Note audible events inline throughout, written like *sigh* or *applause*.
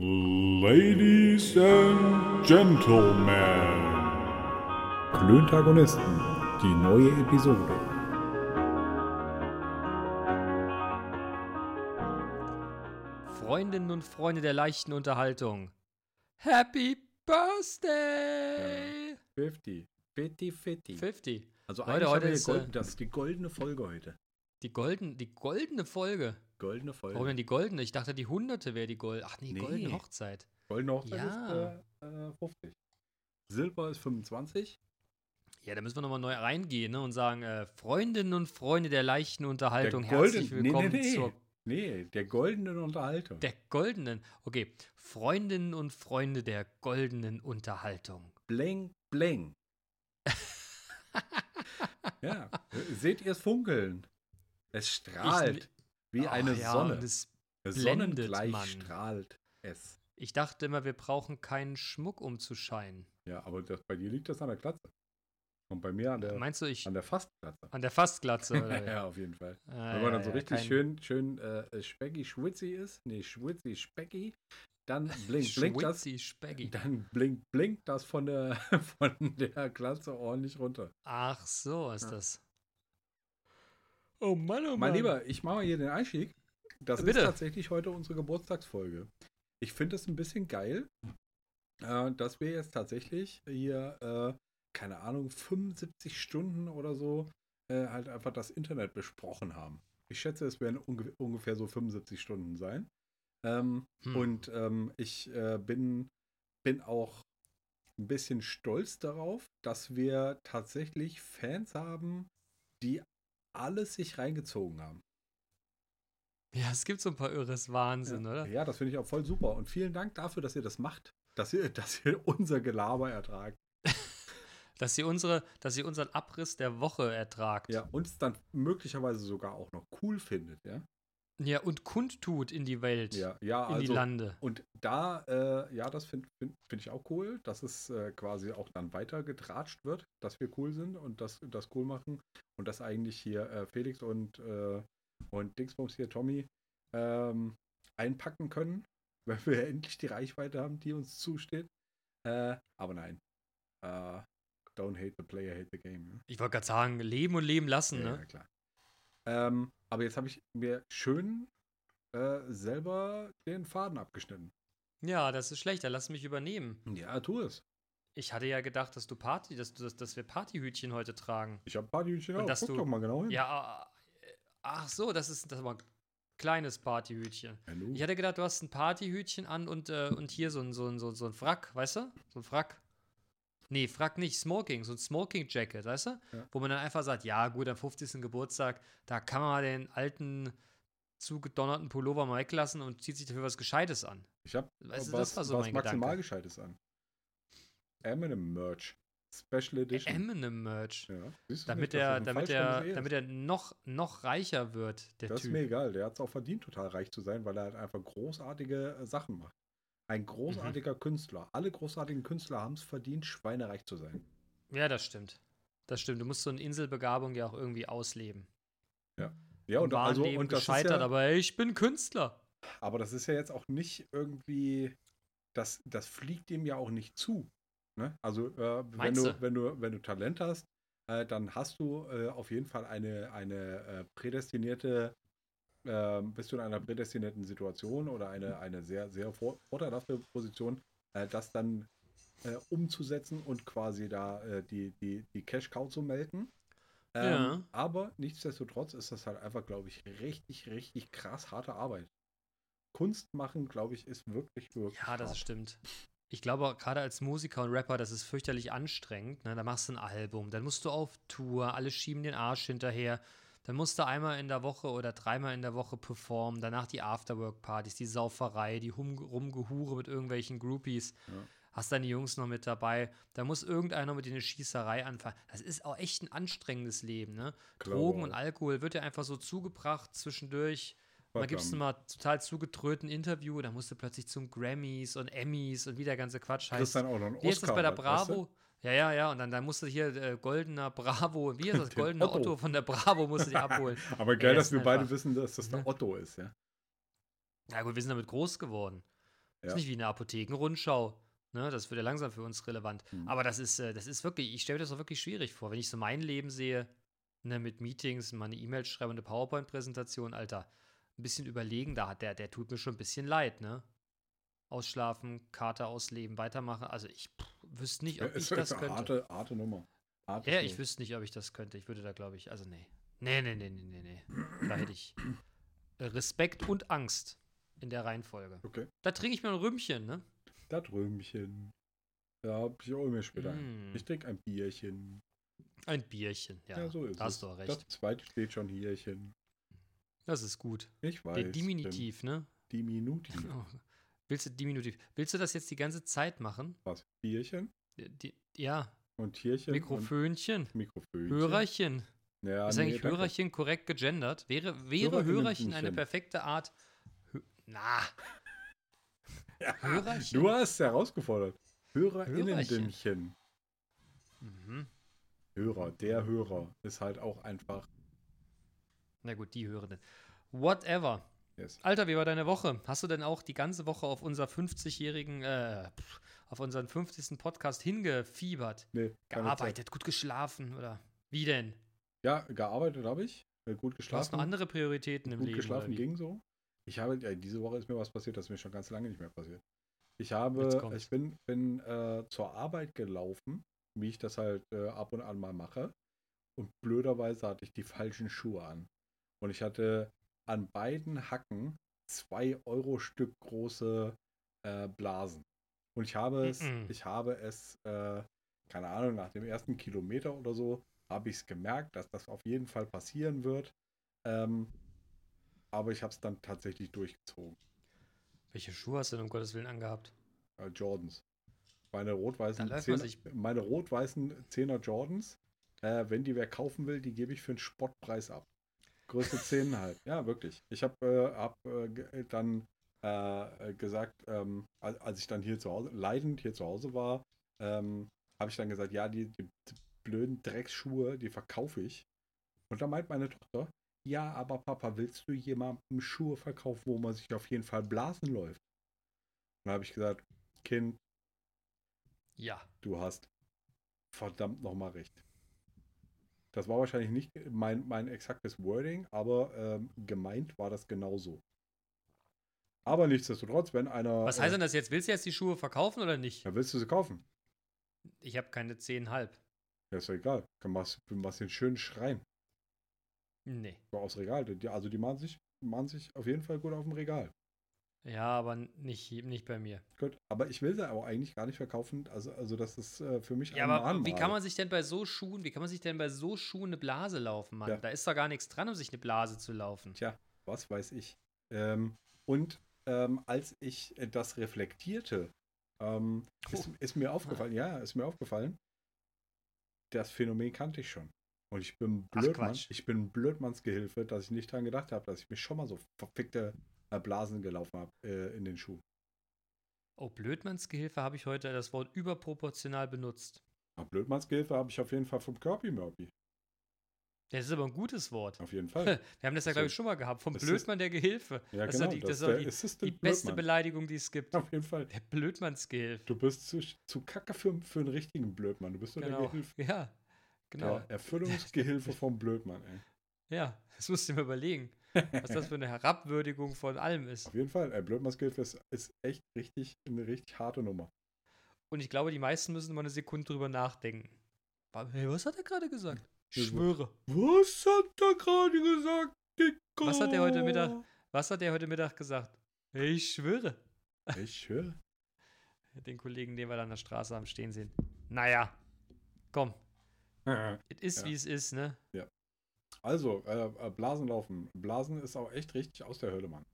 Ladies and Gentlemen. Klöntagonisten, die neue Episode. Freundinnen und Freunde der leichten Unterhaltung. Happy Birthday! 50. 50, 50. 50. Also Leute, eigentlich heute haben wir ist, Gold, äh, das ist die goldene Folge heute. Die, golden, die goldene Folge. Goldene Folge. Warum denn die goldene? Ich dachte, die hunderte wäre die gold. Ach nee, Nee. goldene Hochzeit. Goldene Hochzeit Ja. ist äh, äh, 50. Silber ist 25. Ja, da müssen wir nochmal neu reingehen ne, und sagen, äh, Freundinnen und Freunde der leichten Unterhaltung, Der golden- herzlich nee, nee, willkommen nee. zur Nee, der goldenen Unterhaltung. der goldenen. Okay, Freundinnen und Freunde der goldenen Unterhaltung. Bling, bling. *laughs* ja, seht ihr es funkeln? Es strahlt wie Ah, eine ja, Sonne. es, Sonnengleich blendet, Mann. strahlt es. ich dachte immer, wir brauchen keinen Schmuck, um zu scheinen. Ja, aber das, bei dir liegt das an der Glatze. Und bei mir an der, Meinst du, ich an der Fastglatze. an der Fastglatze? *laughs* Oder? ja, auf jeden Fall. Ah, Wenn man dann so ja, richtig kein- schön, schön äh, specky schwitzy ist, nee, schwitzy specki, dann blinkt, blinkt das, Schwitzi Spaggy. dann blinkt, blinkt das von der, *laughs* von der Glatze ordentlich runter. Ach so ist Ja. das. Oh Mann, oh Mann. Mein Lieber, ich mache mal hier den Einstieg. Das Bitte. ist tatsächlich heute unsere Geburtstagsfolge. Ich finde es ein bisschen geil, äh, dass wir jetzt tatsächlich hier, äh, keine Ahnung, 75 Stunden oder so äh, halt einfach das Internet besprochen haben. Ich schätze, es werden unge ungefähr so 75 Stunden sein. Ähm, Hm. Und ähm, ich äh, bin, bin auch ein bisschen stolz darauf, dass wir tatsächlich Fans haben, die alles sich reingezogen haben. Ja, es gibt so ein paar irres Wahnsinn, ja. oder? Ja, das finde ich auch voll super. Und vielen Dank dafür, dass ihr das macht. Dass ihr, *laughs* dass ihr unser Gelaber ertragt. *laughs* Dass ihr unsere, dass ihr unseren Abriss der Woche ertragt. Ja, uns dann möglicherweise sogar auch noch cool findet, ja. Ja, und kundtut in die Welt, Ja, ja, in die also. Lande. Und da, äh, ja, das finde find, find ich auch cool, dass es äh, quasi auch dann weiter getratscht wird, dass wir cool sind und das, das cool machen. Und dass eigentlich hier äh, Felix und, äh, und Dingsbums hier, Tommy, ähm, einpacken können, *laughs* weil wir endlich die Reichweite haben, die uns zusteht. Äh, aber nein. Äh, don't hate the player, hate the game. Ne? Ich wollte gerade sagen, leben und leben lassen, Ja, ne? ja, klar. Ähm, aber jetzt habe ich mir schön äh, selber den Faden abgeschnitten. Ja, das ist schlecht, dann lass mich übernehmen. Ja, tu es. Ich hatte ja gedacht, dass du Party, dass, du, dass, dass wir Partyhütchen heute tragen. Ich habe ein paar Hütchen Und auch. dass Guck du- doch mal genau hin. Ja, äh, ach so, das ist, das war ein kleines Partyhütchen. Nu. Ich hatte gedacht, du hast ein Partyhütchen an und, äh, und hier so ein, so, ein, so, ein- so ein Frack, weißt du? So ein Frack. Nee, Frack nicht, Smoking, so ein Smoking-Jacket, weißt du? Ja. Wo man dann einfach sagt, ja gut, am 50. Geburtstag, da kann man mal den alten, zugedonnerten Pullover mal weglassen und zieht sich dafür was Gescheites an. ich habe Weißt du, was, das war so was mein maximal Gedanke. gescheites an. Eminem Merch. Special Edition. Eminem-Merch. ja. Damit er, damit er, eh ist? damit er noch, noch reicher wird, der Das ist Typ. mir egal. Der hat es auch verdient, total reich zu sein, weil er halt einfach großartige äh, Sachen macht. Ein großartiger Mhm. Künstler. Alle großartigen Künstler haben es verdient, schweinereich zu sein. Ja, das stimmt. Das stimmt. Du musst so eine Inselbegabung ja auch irgendwie ausleben. Ja, Im und also und das ist gescheitert, ja, aber ich bin Künstler. Aber das ist ja jetzt auch nicht irgendwie, das, das fliegt dem ja auch nicht zu. Ne? Also äh, wenn, du? wenn du wenn du Talent hast, äh, dann hast du äh, auf jeden Fall eine, eine äh, prädestinierte, äh, bist du in einer prädestinierten Situation oder eine, eine sehr, sehr vor, vorteilhafte Position, äh, das dann äh, umzusetzen und quasi da äh, die, die, die Cash-Cow zu melken. Ähm, Ja. Aber nichtsdestotrotz ist das halt einfach, glaube ich, richtig, richtig krass harte Arbeit. Kunst machen, glaube ich, ist wirklich, wirklich. Ja, das hart. stimmt. Ich glaube, gerade als Musiker und Rapper, das ist fürchterlich anstrengend. Ne? Da machst du ein Album, dann musst du auf Tour, alle schieben den Arsch hinterher. Dann musst du einmal in der Woche oder dreimal in der Woche performen. Danach die Afterwork-Partys, die Sauferei, die Hum Rumgehure mit irgendwelchen Groupies. Ja. Hast dann die Jungs noch mit dabei. Da muss irgendeiner mit dir eine Schießerei anfangen. Das ist auch echt ein anstrengendes Leben. Ne? Drogen und Alkohol wird dir einfach so zugebracht zwischendurch. Gibst du Verdammt. mal total zugetröten Interview, dann musst du plötzlich zum Grammys und Emmys und wie der ganze Quatsch Kriegst heißt. dann auch noch einen Wie ist das bei der Oscar, weißt du? Ja, ja, ja, und dann, dann musst du hier äh, goldener Bravo, wie ist das? *laughs* Den Goldener Otto. Otto. von der Bravo musst du dir abholen. *laughs* Aber geil, Ja, dass wir beide wissen, dass das der Ne? Otto ist, ja. Ja gut, wir sind damit groß geworden. Das ist nicht wie eine Apothekenrundschau. Ne, das wird ja langsam für uns relevant. Mhm. Aber das ist, äh, das ist wirklich, ich stelle mir das auch wirklich schwierig vor. Wenn ich so mein Leben sehe, ne, mit Meetings, mal eine E-Mail schreiben und eine PowerPoint-Präsentation, Alter, ein bisschen überlegen, da hat der, der tut mir schon ein bisschen leid, ne? Ausschlafen, Karte ausleben, weitermachen. Also ich pff, wüsste nicht, ob Ja, ich ist das eine könnte. harte, harte Nummer. Harte Ja, ich wüsste nicht, ob ich das könnte. Ich würde da, glaube ich, also nee. Nee, nee, nee, nee, nee, nee. Da hätte ich Respekt und Angst in der Reihenfolge. Okay. Da trinke ich mir ein Rümmchen, ne? Das Römchen. Ja, ich hole mir später. Mm. Ich trinke ein Bierchen. Ein Bierchen, ja. Ja, so ist da es. hast du auch recht. Das zweite steht schon hierchen. Das ist gut. Ich weiß. Der Diminutiv, ne? Diminutiv. *laughs* Oh. Willst du Diminutiv? Willst du das jetzt die ganze Zeit machen? Was? Bierchen Die, die, ja, und Tierchen Mikrofönchen, Mikrofönchen. Hörerchen. Ja, ist nee, eigentlich danke. Hörerchen korrekt gegendert? Wäre, wäre. Hörerchen eine perfekte Art. Hö Na, *laughs* Ja, Hörerchen? Du hast herausgefordert. Hörerinnendünnchen. Mhm. Hörer, der Hörer ist halt auch einfach. Na gut, die Hörenden. Whatever. Yes. Alter, wie war deine Woche? Hast du denn auch die ganze Woche auf unser 50-jährigen, äh, auf unseren 50. Podcast hingefiebert? Nee, keine Zeit. Gearbeitet, gut geschlafen oder wie denn? Ja, gearbeitet habe ich. äh, Gut Du hast geschlafen. noch andere Prioritäten im gut Leben. geschlafen oder wie? ging so. Ich habe, ja, diese Woche ist mir was passiert, das ist mir schon ganz lange nicht mehr passiert. Ich habe, ich bin, bin äh, zur Arbeit gelaufen, wie ich das halt äh, ab und an mal mache. Und blöderweise hatte ich die falschen Schuhe an. Und ich hatte an beiden Hacken zwei Euro Stück große äh, Blasen. Und ich habe es, Mhm. ich habe es, äh, keine Ahnung, nach dem ersten Kilometer oder so, habe ich es gemerkt, dass das auf jeden Fall passieren wird. Ähm, aber ich habe es dann tatsächlich durchgezogen. Welche Schuhe hast du denn um Gottes Willen angehabt? Äh, Jordans. Meine rot-weißen Zehner- rot-weißen 10er Jordans, äh, wenn die wer kaufen will, die gebe ich für einen Spottpreis ab. Größe 10 halt. Ja, wirklich. Ich habe äh, hab, äh, ge- dann äh, gesagt, ähm, als, ich dann hier zu Hause, leidend hier zu Hause war, ähm, habe ich dann gesagt, ja, die, die, die blöden Drecksschuhe, die verkaufe ich. Und da meint meine Tochter, ja, aber Papa, willst du jemandem Schuhe verkaufen, wo man sich auf jeden Fall blasen läuft? Und dann habe ich gesagt, Kind, Ja. du hast verdammt nochmal recht. Das war wahrscheinlich nicht mein, mein exaktes Wording, aber ähm, gemeint war das genauso. Aber nichtsdestotrotz, wenn einer. Was heißt denn das jetzt? Willst du jetzt die Schuhe verkaufen oder nicht? Ja, willst du sie kaufen? Ich habe keine 10,5. Ja, ist doch egal. Du machst, du machst den schönen Schrein Nee. so aufs Regal. Also die machen sich, machen sich auf jeden Fall gut auf dem Regal. Ja, aber nicht, nicht bei mir. Gut, aber ich will sie aber eigentlich gar nicht verkaufen. Also, also das ist äh, für mich Ja, aber wie kann man sich denn bei so Schuhen, wie kann man sich denn bei so Schuhen eine Blase laufen, Mann? Ja. Da ist doch gar nichts dran, um sich eine Blase zu laufen. Tja, was weiß ich. Ähm, und ähm, als ich das reflektierte, ähm, ist, Oh. ist mir aufgefallen, ja, ist mir aufgefallen, das Phänomen kannte ich schon. Und ich bin Blödmann, ich bin Blödmannsgehilfe, dass ich nicht dran gedacht habe, dass ich mir schon mal so verfickte Blasen gelaufen habe äh, in den Schuh. Oh, Blödmannsgehilfe habe ich heute das Wort überproportional benutzt. Aber Blödmannsgehilfe habe ich auf jeden Fall vom Kirby Murphy. Das ist aber ein gutes Wort. Auf jeden Fall. *laughs* Wir haben das ja, glaube ich, schon mal gehabt. Vom Blödmann der Gehilfe. Ja, das genau. ist die, das das ist der die, die beste. Beleidigung, die es gibt. Auf jeden Fall. Der Blödmannsgehilfe. Du bist zu, zu kacke für, für einen richtigen Blödmann. Du bist nur der Genau. Gehilfe. Ja, genau. Der Erfüllungsgehilfe *laughs* vom Blödmann, ey. Ja, das musst du dir mal überlegen, was das für eine Herabwürdigung von allem ist. Auf jeden Fall, ey, Blödmannsgehilfe ist, ist echt richtig, eine richtig harte Nummer. Und ich glaube, die meisten müssen mal eine Sekunde drüber nachdenken. Hey, was hat er gerade gesagt? Ich Ja, schwöre. Was hat er gerade gesagt, Dicker? Was hat er heute Mittag? Was hat er heute Mittag gesagt? Ich schwöre. Ich höre. *laughs* Den Kollegen, den wir da an der Straße am Stehen sehen. Naja, komm. *laughs* Es ist, Ja. wie es ist, ne? Also, äh, äh, Blasen laufen. Blasen ist auch echt richtig aus der Hölle, Mann.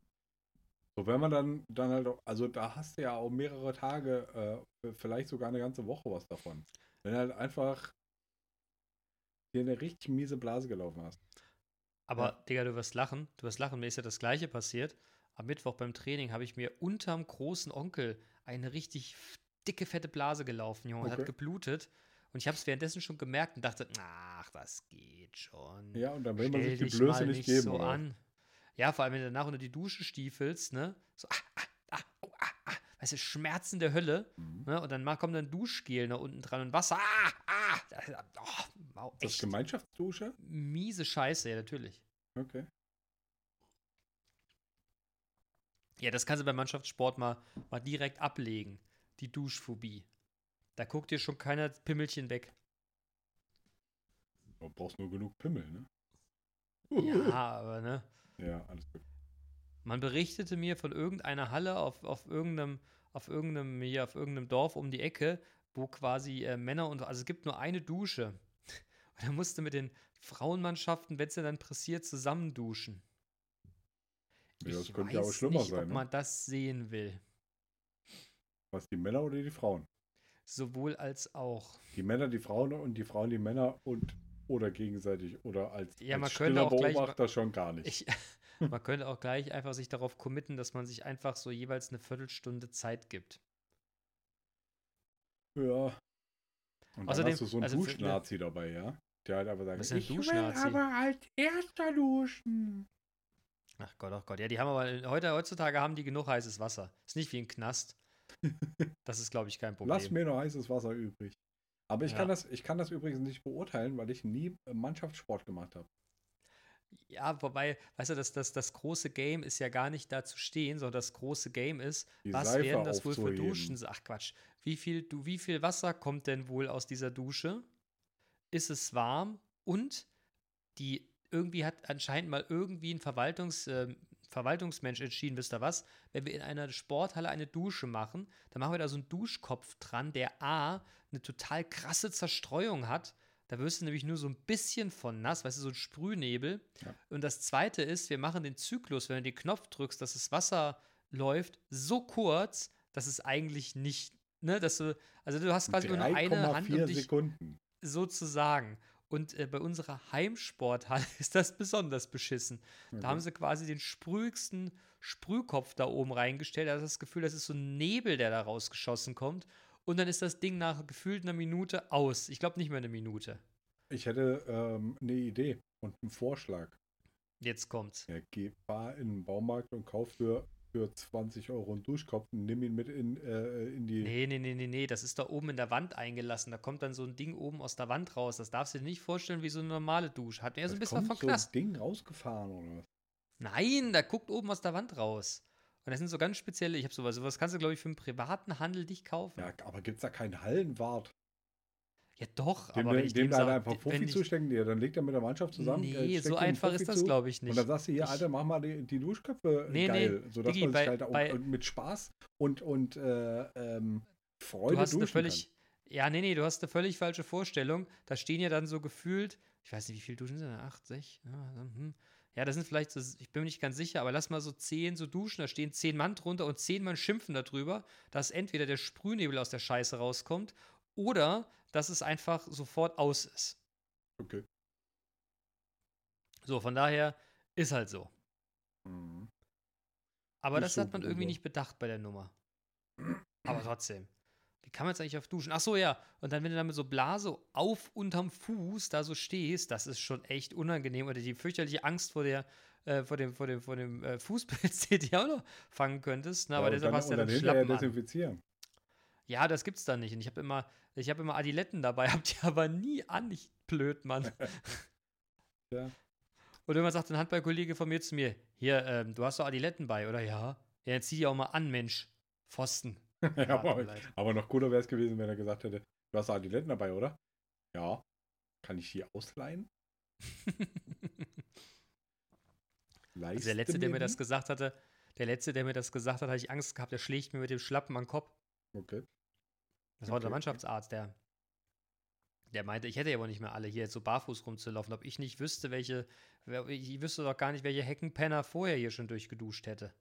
So, wenn man dann, dann halt, auch, also da hast du ja auch mehrere Tage, äh, vielleicht sogar eine ganze Woche was davon. Wenn du halt einfach dir eine richtig miese Blase gelaufen hast. Aber, Ja. Digga, du wirst lachen. Du wirst lachen. Mir ist ja das Gleiche passiert. Am Mittwoch beim Training habe ich mir unterm großen Onkel eine richtig dicke, fette Blase gelaufen, Junge. und Hat Okay. geblutet. Und ich habe es währenddessen schon gemerkt und dachte, ach, das geht schon. Ja, und dann will man sich die Blöße nicht geben. so an. Ja, vor allem, wenn du danach unter die Dusche stiefelst, ne? So, ah, ah, ah, oh, ah, ah. weißt du, Schmerzen der Hölle. Mhm. Ne? Und dann kommt dann Duschgel nach unten dran und Wasser. Ah, ah, das, oh, wow, Ist das Gemeinschaftsdusche? miese Scheiße, ja, natürlich. Okay. Ja, das kannst du beim Mannschaftssport mal, mal direkt ablegen. Die Duschphobie. Da guckt dir schon keiner Pimmelchen weg. Du brauchst nur genug Pimmel, ne? Ja, aber ne. Ja, alles gut. Man berichtete mir von irgendeiner Halle auf, auf irgendeinem, auf irgendeinem, hier, auf irgendeinem Dorf um die Ecke, wo quasi äh, Männer und, also es gibt nur eine Dusche. Und da musste mit den Frauenmannschaften, wenn es dann pressiert, zusammen duschen. Ja, das ich könnte ja auch schlimmer nicht, sein, ob ne? man das sehen will. Was, die Männer oder die Frauen? Sowohl als auch. Die Männer, die Frauen und die Frauen, die Männer und oder gegenseitig oder als, Ja, man als könnte stiller auch gleich Beobachter schon gar nicht. Ich, *laughs* man könnte auch gleich einfach sich darauf committen, dass man sich einfach so jeweils eine Viertelstunde Zeit gibt. ja. Und Außerdem- dann hast du so einen also Duschnazi dabei, ja? Der halt einfach sagt, Was ich Duschnazi?" will aber als erster duschen. Ach Gott, ach Gott. Ja, die haben aber heute, heutzutage haben die genug heißes Wasser. Ist nicht wie ein Knast. *laughs* Das ist, glaube ich, kein Problem. Lass mir noch heißes Wasser übrig. Aber ich, Ja. kann das, ich kann das übrigens nicht beurteilen, weil ich nie äh, Mannschaftssport gemacht habe. Ja, wobei, weißt du, das, das, das große Game ist ja gar nicht da zu stehen, sondern das große Game ist, Die was Seife werden das wohl für. Duschen? Ach Quatsch. Wie viel, du, wie viel Wasser kommt denn wohl aus dieser Dusche? Ist es warm? Und die irgendwie hat anscheinend mal irgendwie ein Verwaltungs, ähm, Verwaltungsmensch entschieden, wisst ihr was? Wenn wir in einer Sporthalle eine Dusche machen, dann machen wir da so einen Duschkopf dran, der A, eine total krasse Zerstreuung hat. Da wirst du nämlich nur so ein bisschen von nass, weißt du, so ein Sprühnebel. Ja. Und das zweite ist, wir machen den Zyklus, wenn du den Knopf drückst, dass das Wasser läuft, so kurz, dass es eigentlich nicht, ne, dass du, also du hast quasi nur eine Hand um 3,4 dich Sekunden. sozusagen. Und äh, bei unserer Heimsporthalle *laughs* ist das besonders beschissen. Da Okay. haben sie quasi den sprühigsten Sprühkopf da oben reingestellt. Da hast du das Gefühl, das ist so ein Nebel, der da rausgeschossen kommt. Und dann ist das Ding nach gefühlt einer Minute aus. Ich glaube nicht mehr eine Minute. Ich hätte ähm, eine Idee und einen Vorschlag. Jetzt kommt's. Ja, geh, fahr in den Baumarkt und kauf für, für 20 Euro einen Duschkopf und nimm ihn mit in, äh, in die. Nee, nee, nee, nee, nee. Das ist da oben in der Wand eingelassen. Da kommt dann so ein Ding oben aus der Wand raus. Das darfst du dir nicht vorstellen wie so eine normale Dusche. Hat mir so ein bisschen was kommt von so Knast. ein Ding rausgefahren oder was? Nein, da guckt oben aus der Wand raus. Und das sind so ganz spezielle, ich habe sowas, sowas kannst du, glaube ich, für einen privaten Handel dich kaufen. Ja, aber gibt es da keinen Hallenwart? Ja, doch, Dem, aber wenn dem, ich dem dem da einfach ich, zustecken, ja, dann legt er mit der Mannschaft zusammen. äh, Nee, steckt so einfach ist das, glaube ich, nicht. Und dann sagst du hier, Ich- Alter, mach mal die, die Duschköpfe Nee, nee, geil, sodass Digi, man bei- sich halt auch bei- äh, mit Spaß und, und äh, ähm, Freude du hast eine duschen völlig, ja, nee, nee, du hast eine völlig falsche Vorstellung. Da stehen ja dann so gefühlt, ich weiß nicht, wie viele Duschen sind da? Acht, sech? Ja, hm. ja, das sind vielleicht so, ich bin mir nicht ganz sicher, aber lass mal so zehn so Duschen, da stehen zehn Mann drunter und zehn Mann schimpfen darüber, dass entweder der Sprühnebel aus der Scheiße rauskommt oder dass es einfach sofort aus ist. Okay. So, von daher ist halt so. Mhm. Aber Ist das so, hat man irgendwie Bruder. nicht bedacht bei der Nummer. Aber trotzdem. Wie kann man jetzt eigentlich auf Duschen? Ach so, ja. Und dann, wenn du dann mit so Blase auf unterm Fuß da so stehst, das ist schon echt unangenehm. Oder die fürchterliche Angst vor der, äh, vor dem, vor dem, vor dem äh, Fußpilz, *laughs* den du auch noch fangen könntest. Ne? Aber Ja, deshalb hast du ja dann dann Schlappen an. desinfizieren. Ja, das gibt's da nicht. Und ich habe immer, ich habe immer Adiletten dabei, *laughs* hab die aber nie an. Ich blöd, Mann. *laughs* Ja. Und irgendwann sagt ein Handballkollege von mir zu mir, hier, ähm, du hast doch Adiletten bei, oder? Ja. Ja, jetzt zieh die auch mal an, Mensch. Pfosten. *laughs* ja, aber, aber noch cooler wäre es gewesen, wenn er gesagt hätte, du hast Adiletten dabei, oder? Ja. Kann ich die ausleihen? Also der Letzte, der mir das gesagt hatte, der Letzte, der mir das gesagt hat, hatte ich Angst gehabt, der schlägt mir mit dem Schlappen an den Kopf. Okay. Das war Okay, der. Mannschaftsarzt, der, der meinte, ich hätte ja wohl nicht mehr alle hier jetzt so barfuß rumzulaufen, ob ich nicht wüsste, welche, ich wüsste doch gar nicht, welche Heckenpenner vorher hier schon durchgeduscht hätte.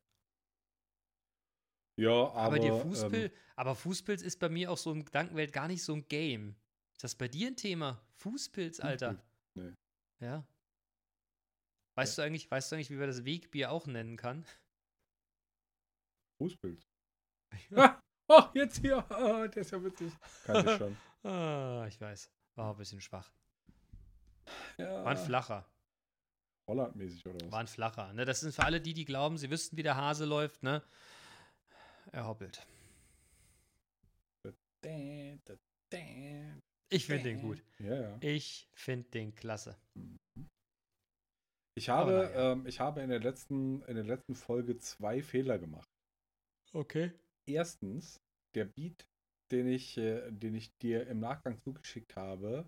Ja, aber, Aber, dir Fußpil, ähm, aber Fußpilz ist bei mir auch so im Gedankenwelt gar nicht so ein Game. Ist das bei dir ein Thema? Fußpilz, Alter. Nee. Ja. Weißt du eigentlich, weißt du eigentlich, wie man das Wegbier auch nennen kann? Fußpilz. *laughs* *laughs* Oh, jetzt hier. Ah, *laughs* der ist ja witzig. Kann ich schon. *laughs* Ah, ich weiß. War ein bisschen schwach. Ja. War ein flacher. Hollandmäßig oder was? War ein flacher. Ne? Das sind für alle die, die glauben, sie wüssten, wie der Hase läuft, ne? Er hoppelt. Ich finde den gut. Ja, ja. Ich finde den klasse. Ich habe, ähm, ich habe in der letzten, in der letzten Folge zwei Fehler gemacht. Okay. Erstens, der Beat, den ich, äh, den ich dir im Nachgang zugeschickt habe,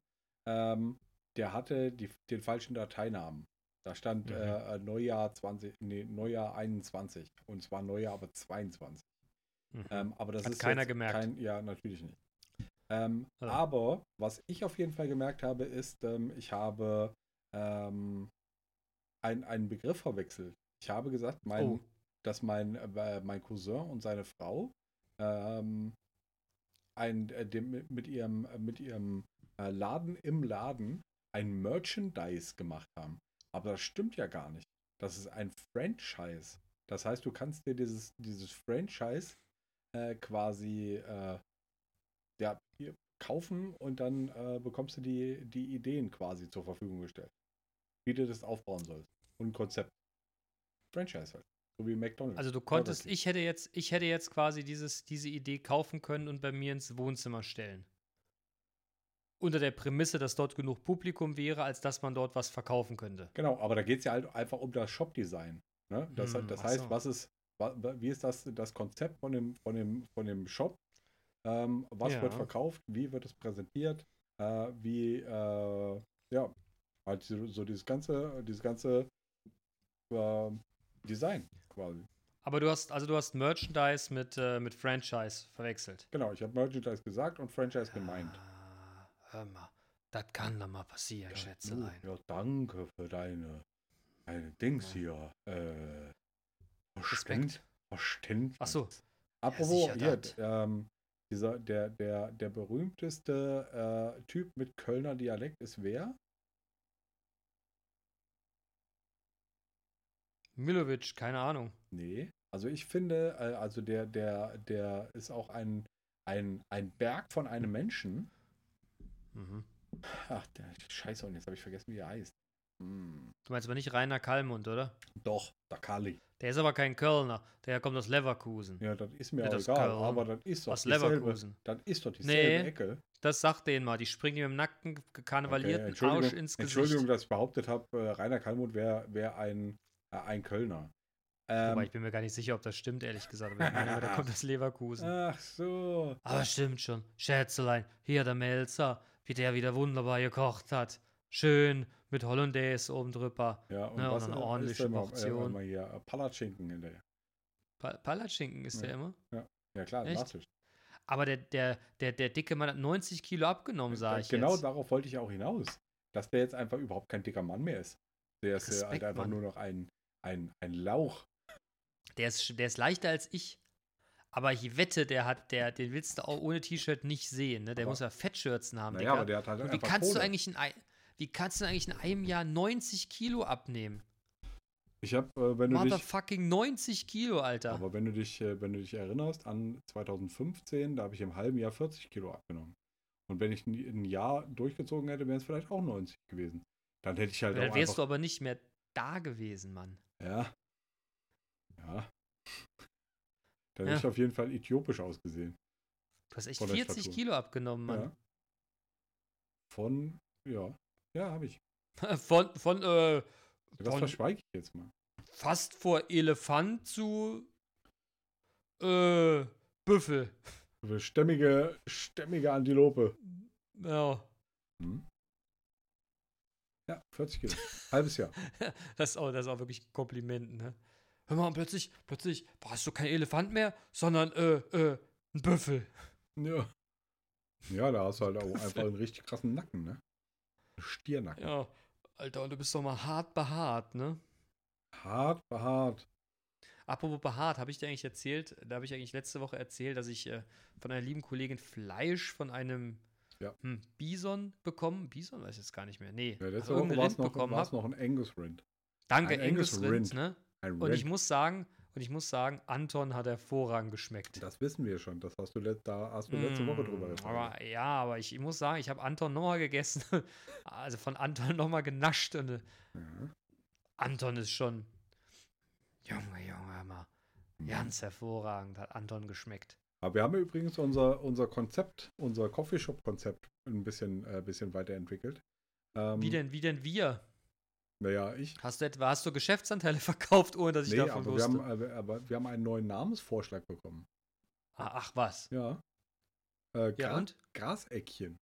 ähm, der hatte die, den falschen Dateinamen. Da stand Mhm. äh, Neujahr 20, nee, Neujahr 21 und zwar Neujahr aber 22. Mhm. Ähm, aber das Hat ist keiner gemerkt. Kein, ja, natürlich nicht. Ähm, Ja. Aber was ich auf jeden Fall gemerkt habe, ist, ähm, ich habe ähm, ein, einen Begriff verwechselt. Ich habe gesagt, mein, Oh. Dass mein, äh, mein Cousin und seine Frau ähm, ein, äh, dem, mit ihrem, äh, mit ihrem äh, Laden im Laden ein Merchandise gemacht haben. Aber das stimmt ja gar nicht. Das ist ein Franchise. Das heißt, du kannst dir dieses, dieses Franchise äh, quasi äh, ja, kaufen und dann bekommst du die, die Ideen quasi zur Verfügung gestellt. Wie du das aufbauen sollst. Und ein Konzept. Franchise halt. So wie McDonalds. Also du konntest, ich hätte jetzt, ich hätte jetzt quasi dieses, diese Idee kaufen können und bei mir ins Wohnzimmer stellen. Unter der Prämisse, dass dort genug Publikum wäre, als dass man dort was verkaufen könnte. Genau, aber da geht es ja halt einfach um das Shop-Design. Ne? Das, Hm, das heißt, so. was ist, wie ist das, das Konzept von dem, von dem, von dem Shop? Ähm, was Ja. wird verkauft? Wie wird es präsentiert? Äh, wie, äh, ja, halt so, so dieses ganze, dieses ganze äh, Design quasi. Aber du hast, also du hast Merchandise mit, äh, mit Franchise verwechselt. Genau, ich habe Merchandise gesagt und Franchise gemeint. Ah, hör mal, das kann doch mal passieren, Ja, Schätzelein. du, ja, danke für deine, deine Dings hier. Äh, Respekt. Verständnis. Ach so. Apropos, sicher hier, ähm, dieser, der, der, der berühmteste äh, Typ mit Kölner Dialekt ist wer? Milovic, keine Ahnung. Nee. Also ich finde, äh, also der, der, der ist auch ein, ein, ein Berg von einem Menschen. Mhm. Ach, der Scheiße, und jetzt habe ich vergessen, wie er heißt. Hm. Du meinst aber nicht Rainer Kallmund, oder? Doch, der Kali. Der ist aber kein Kölner. Der kommt aus Leverkusen. Ja, das ist mir Ja, auch das egal, Köln. aber das ist doch Aus dieselbe, Leverkusen. das ist doch dieselbe Nee. Ecke. Das sagt denen mal. Die springen ihm im nackten, karnevalierten Entschuldigung, Arsch ins Gesicht. Entschuldigung, dass ich behauptet habe, äh, Rainer Kallmund wäre wär ein, ein Kölner. Ähm, Wobei ich bin mir gar nicht sicher, ob das stimmt, ehrlich gesagt. Aber ich meine, immer, der kommt aus Leverkusen. ach so. Aber stimmt schon. Schätzelein, hier der Melzer, wie der wieder wunderbar gekocht hat. Schön mit Hollandaise oben drüber. Ja, und Ne, und was eine äh, ordentliche noch, Portion. Äh, mal hier, äh, Palatschinken hinterher. Pa Palatschinken ist der Ja. immer. Ja klar, Echt? Nachtisch. Aber der, der, der, der dicke Mann hat 90 Kilo abgenommen, sage ich genau jetzt. darauf wollte ich auch hinaus. Dass der jetzt einfach überhaupt kein dicker Mann mehr ist. Der ist äh, halt Respekt, einfach Mann. nur noch ein, ein, ein Lauch. Der ist, der ist leichter als ich. Aber ich wette, der hat, der, den willst du auch ohne T-Shirt nicht sehen. Ne? Der Aber- muss ja Fettschürzen haben, Naja, aber der hat halt Und wie kannst du Kohle. eigentlich in ein, wie kannst du eigentlich in einem Jahr 90 Kilo abnehmen? Ich habe, äh, wenn du dich, Motherfucking 90 Kilo, Alter. aber wenn du dich, äh, wenn du dich erinnerst an 2015, da habe ich im halben Jahr 40 Kilo abgenommen. Und wenn ich ein, ein Jahr durchgezogen hätte, wären es vielleicht auch 90 gewesen. Dann hätte ich halt Dann wärst einfach, du aber nicht mehr da gewesen, Mann. Ja. Ja. Dann Ja. ich auf jeden Fall äthiopisch ausgesehen. Du hast echt Von der 40 Statur. Kilo abgenommen, Mann. Ja. Von, ja. Ja, habe ich. *laughs* Von, von, äh, Das Von- verschweige ich jetzt mal. fast vor Elefant zu, äh, Büffel. Stämmige, stämmige Antilope. Ja, Hm? Ja, 40 Kilo. Halbes Jahr. *laughs* das ist auch, das ist auch wirklich ein Kompliment, ne? Hör mal, und plötzlich, plötzlich, hast du kein Elefant mehr, sondern, äh, äh, ein Büffel. Ja. Ja, da hast du halt auch einfach einen richtig krassen Nacken, ne? Stiernacken. Ja, Alter, und du bist doch mal hart behaart, ne? Hart behaart. Apropos behaart, habe ich dir eigentlich erzählt, da habe ich eigentlich letzte Woche erzählt, dass ich äh, von einer lieben Kollegin Fleisch von einem Ja. hm, Bison bekommen. Bison weiß ich jetzt gar nicht mehr. Nee, Ja, also irgendein Rind noch, bekommen war's hab. noch ein Angus Rind. Danke, ein Angus, Angus Rind, Rind. ne? Ein Und ich Rind. muss sagen, und ich muss sagen, Anton hat hervorragend geschmeckt. Das wissen wir schon. Das hast du, da hast du letzte Woche drüber gesprochen. Aber ja, aber ich, ich muss sagen, ich habe Anton nochmal gegessen. *laughs* also von Anton nochmal genascht. Und äh, Ja. Anton ist schon. Junge, Junge, mal. Ganz hervorragend hat Anton geschmeckt. Aber wir haben übrigens unser, unser Konzept, unser Coffeeshop-Konzept ein bisschen, äh, bisschen weiterentwickelt. Ähm, wie denn, wie denn wir? Naja, ich. Hast du etwa, hast du Geschäftsanteile *laughs* verkauft, ohne dass ich nee, davon aber wusste? Wir haben, aber, aber wir haben einen neuen Namensvorschlag bekommen. Ah, ach was. Ja. Äh, Gra ja und? Grasäckchen.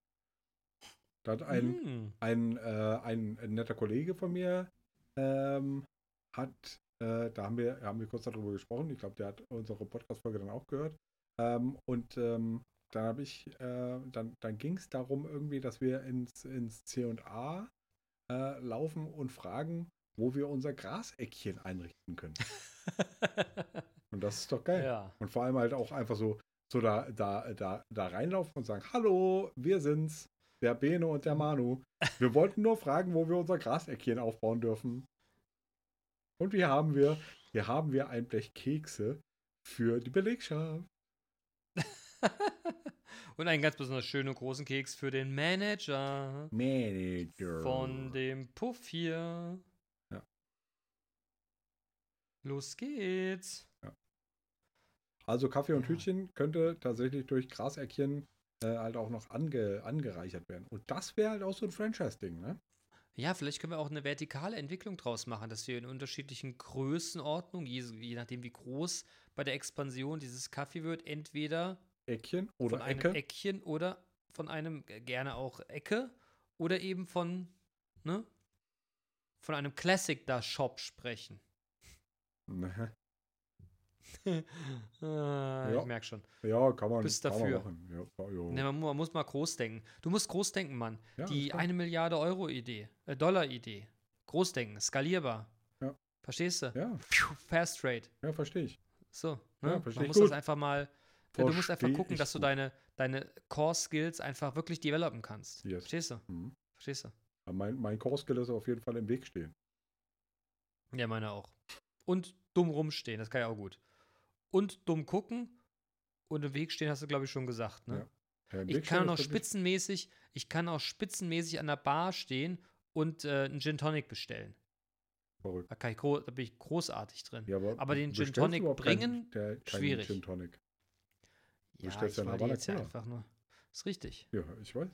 Da hat ein, Hm. ein, äh, ein, ein netter Kollege von mir ähm, hat, äh, da haben wir, haben wir kurz darüber gesprochen. Ich glaube, der hat unsere Podcast-Folge dann auch gehört. Ähm, und ähm, dann habe ich, äh, dann, dann ging es darum irgendwie, dass wir ins, ins C&A äh, laufen und fragen, wo wir unser Grasäckchen einrichten können. *laughs* und das ist doch geil. Ja. Und vor allem halt auch einfach so, so da, da, da, da reinlaufen und sagen, hallo, wir sind's, der Bene und der Manu. Wir wollten nur fragen, wo wir unser Grasäckchen aufbauen dürfen. Und hier haben wir, hier haben wir ein Blech Kekse für die Belegschaft. *laughs* Und einen ganz besonders schönen großen Keks für den Manager Manager. von dem Puff hier. Ja. Los geht's. Also Kaffee und Ja. Hütchen könnte tatsächlich durch Grasäckchen äh, halt auch noch ange, angereichert werden. Und das wäre halt auch so ein Franchise-Ding, ne? Ja, vielleicht können wir auch eine vertikale Entwicklung draus machen, dass wir in unterschiedlichen Größenordnungen, je, je nachdem wie groß bei der Expansion dieses Kaffee wird, entweder Eckchen oder von einem Ecke. Eckchen oder von einem äh, gerne auch Ecke oder eben von, ne, von einem Classic da Shop sprechen. *laughs* Ah, Ja. Ich merke schon. Ja, kann man, Bist dafür. man machen. Ja, ja. Ne, man, man muss mal groß denken. Du musst groß denken, Mann. Ja, Die eine Milliarde Euro Idee, äh, Dollar Idee. Großdenken, skalierbar. Ja. Verstehst du? Ja, Fast Trade. ja, verstehe ich. So, Ja, ne? versteh Man ich muss gut. das einfach mal, du musst einfach Versteh gucken, dass du gut. deine, deine Core-Skills einfach wirklich developen kannst. Yes. Verstehst du? Mhm. Verstehst du? Aber Mein, mein Core-Skill ist auf jeden Fall im Weg stehen. Ja, meine auch. Und dumm rumstehen, das kann ja auch gut. Und dumm gucken und im Weg stehen, hast du, glaube ich, schon gesagt, ne? Ja. Ja, Ich kann auch spitzenmäßig, ich kann auch spitzenmäßig an der Bar stehen und äh, einen Gin Tonic bestellen. Verrückt. Da, ich da bin ich großartig drin. Ja, aber, Aber den Gin Tonic bringen, keinen, der, keinen schwierig. Gin Tonic. Ja, bestellst ich ja wollte Havana jetzt ja einfach nur. Ist richtig. Ja, ich weiß.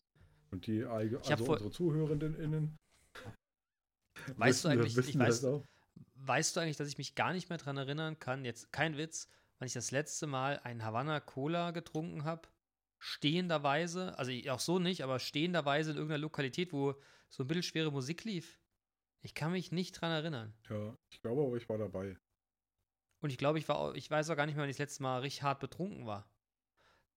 Und die also unsere ZuhörerInnen Weißt du eigentlich- ich weiß-. Weißt du eigentlich, dass ich mich gar nicht mehr dran erinnern kann, jetzt kein Witz, wann ich das letzte Mal einen Havanna Cola getrunken habe? Stehenderweise, also auch so nicht, aber stehenderweise in irgendeiner Lokalität, wo so ein bisschen schwere Musik lief. Ich kann mich nicht dran erinnern. Ja, ich glaube aber, ich war dabei. Und ich glaube, ich war auch, ich weiß auch gar nicht mehr, wann ich das letzte Mal richtig hart betrunken war.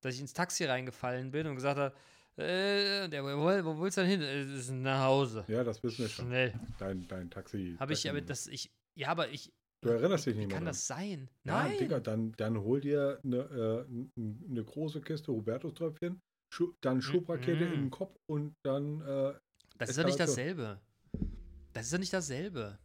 Dass ich ins Taxi reingefallen bin und gesagt habe, äh, der, wo, wo willst du denn hin? Äh, Das ist nach Hause. Ja, das wissen wir schon. Schnell. Dein, dein Taxi. Habe ich, aber das, ich, ja, aber ich, Du erinnerst dich wie nicht mehr kann dran. das sein? Ja, Nein. Digga, dann, dann hol dir eine, äh, eine große Kiste Hubertus-Tröpfchen, dann Schubrakete Mhm. in den Kopf und dann, äh, Das ist doch nicht dasselbe. Das ist doch nicht dasselbe.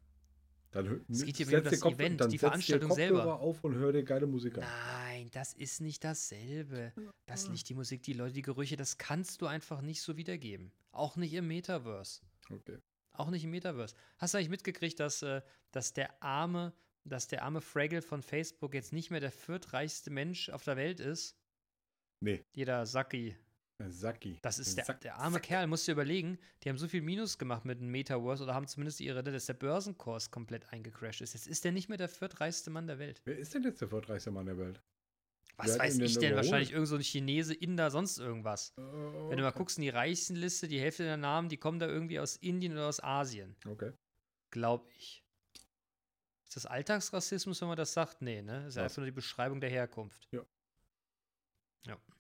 Dann Es geht hier um das Kopf- Event, dann die Veranstaltung selber. auf und hör dir geile Musik an. Nein, das ist nicht dasselbe. Das Ja. Licht, die Musik, die Leute, die Gerüche, das kannst du einfach nicht so wiedergeben. Auch nicht im Metaverse. Okay. Auch nicht im Metaverse. Hast du eigentlich mitgekriegt, dass, äh, dass der arme, dass der arme Fraggle von Facebook jetzt nicht mehr der viertreichste Mensch auf der Welt ist? Nee. Jeder Saki. Saki. Das ist der, der arme Sack. Kerl, musst du überlegen, die haben so viel Minus gemacht mit dem Metaverse oder haben zumindest ihre, dass der Börsenkurs komplett eingecrashed ist. Jetzt ist der nicht mehr der viertreichste Mann der Welt. Wer ist denn jetzt der viertreichste Mann der Welt? Was Wer weiß denn ich denn? überholt? Wahrscheinlich irgend so ein Chinese, Inder, sonst irgendwas. Äh, Wenn du mal guckst in die Reichstenliste, die Hälfte der Namen, die kommen da irgendwie aus Indien oder aus Asien. Okay. Glaub ich. Ist das Alltagsrassismus, wenn man das sagt? Nee, ne? Das ist Was? einfach nur die Beschreibung der Herkunft.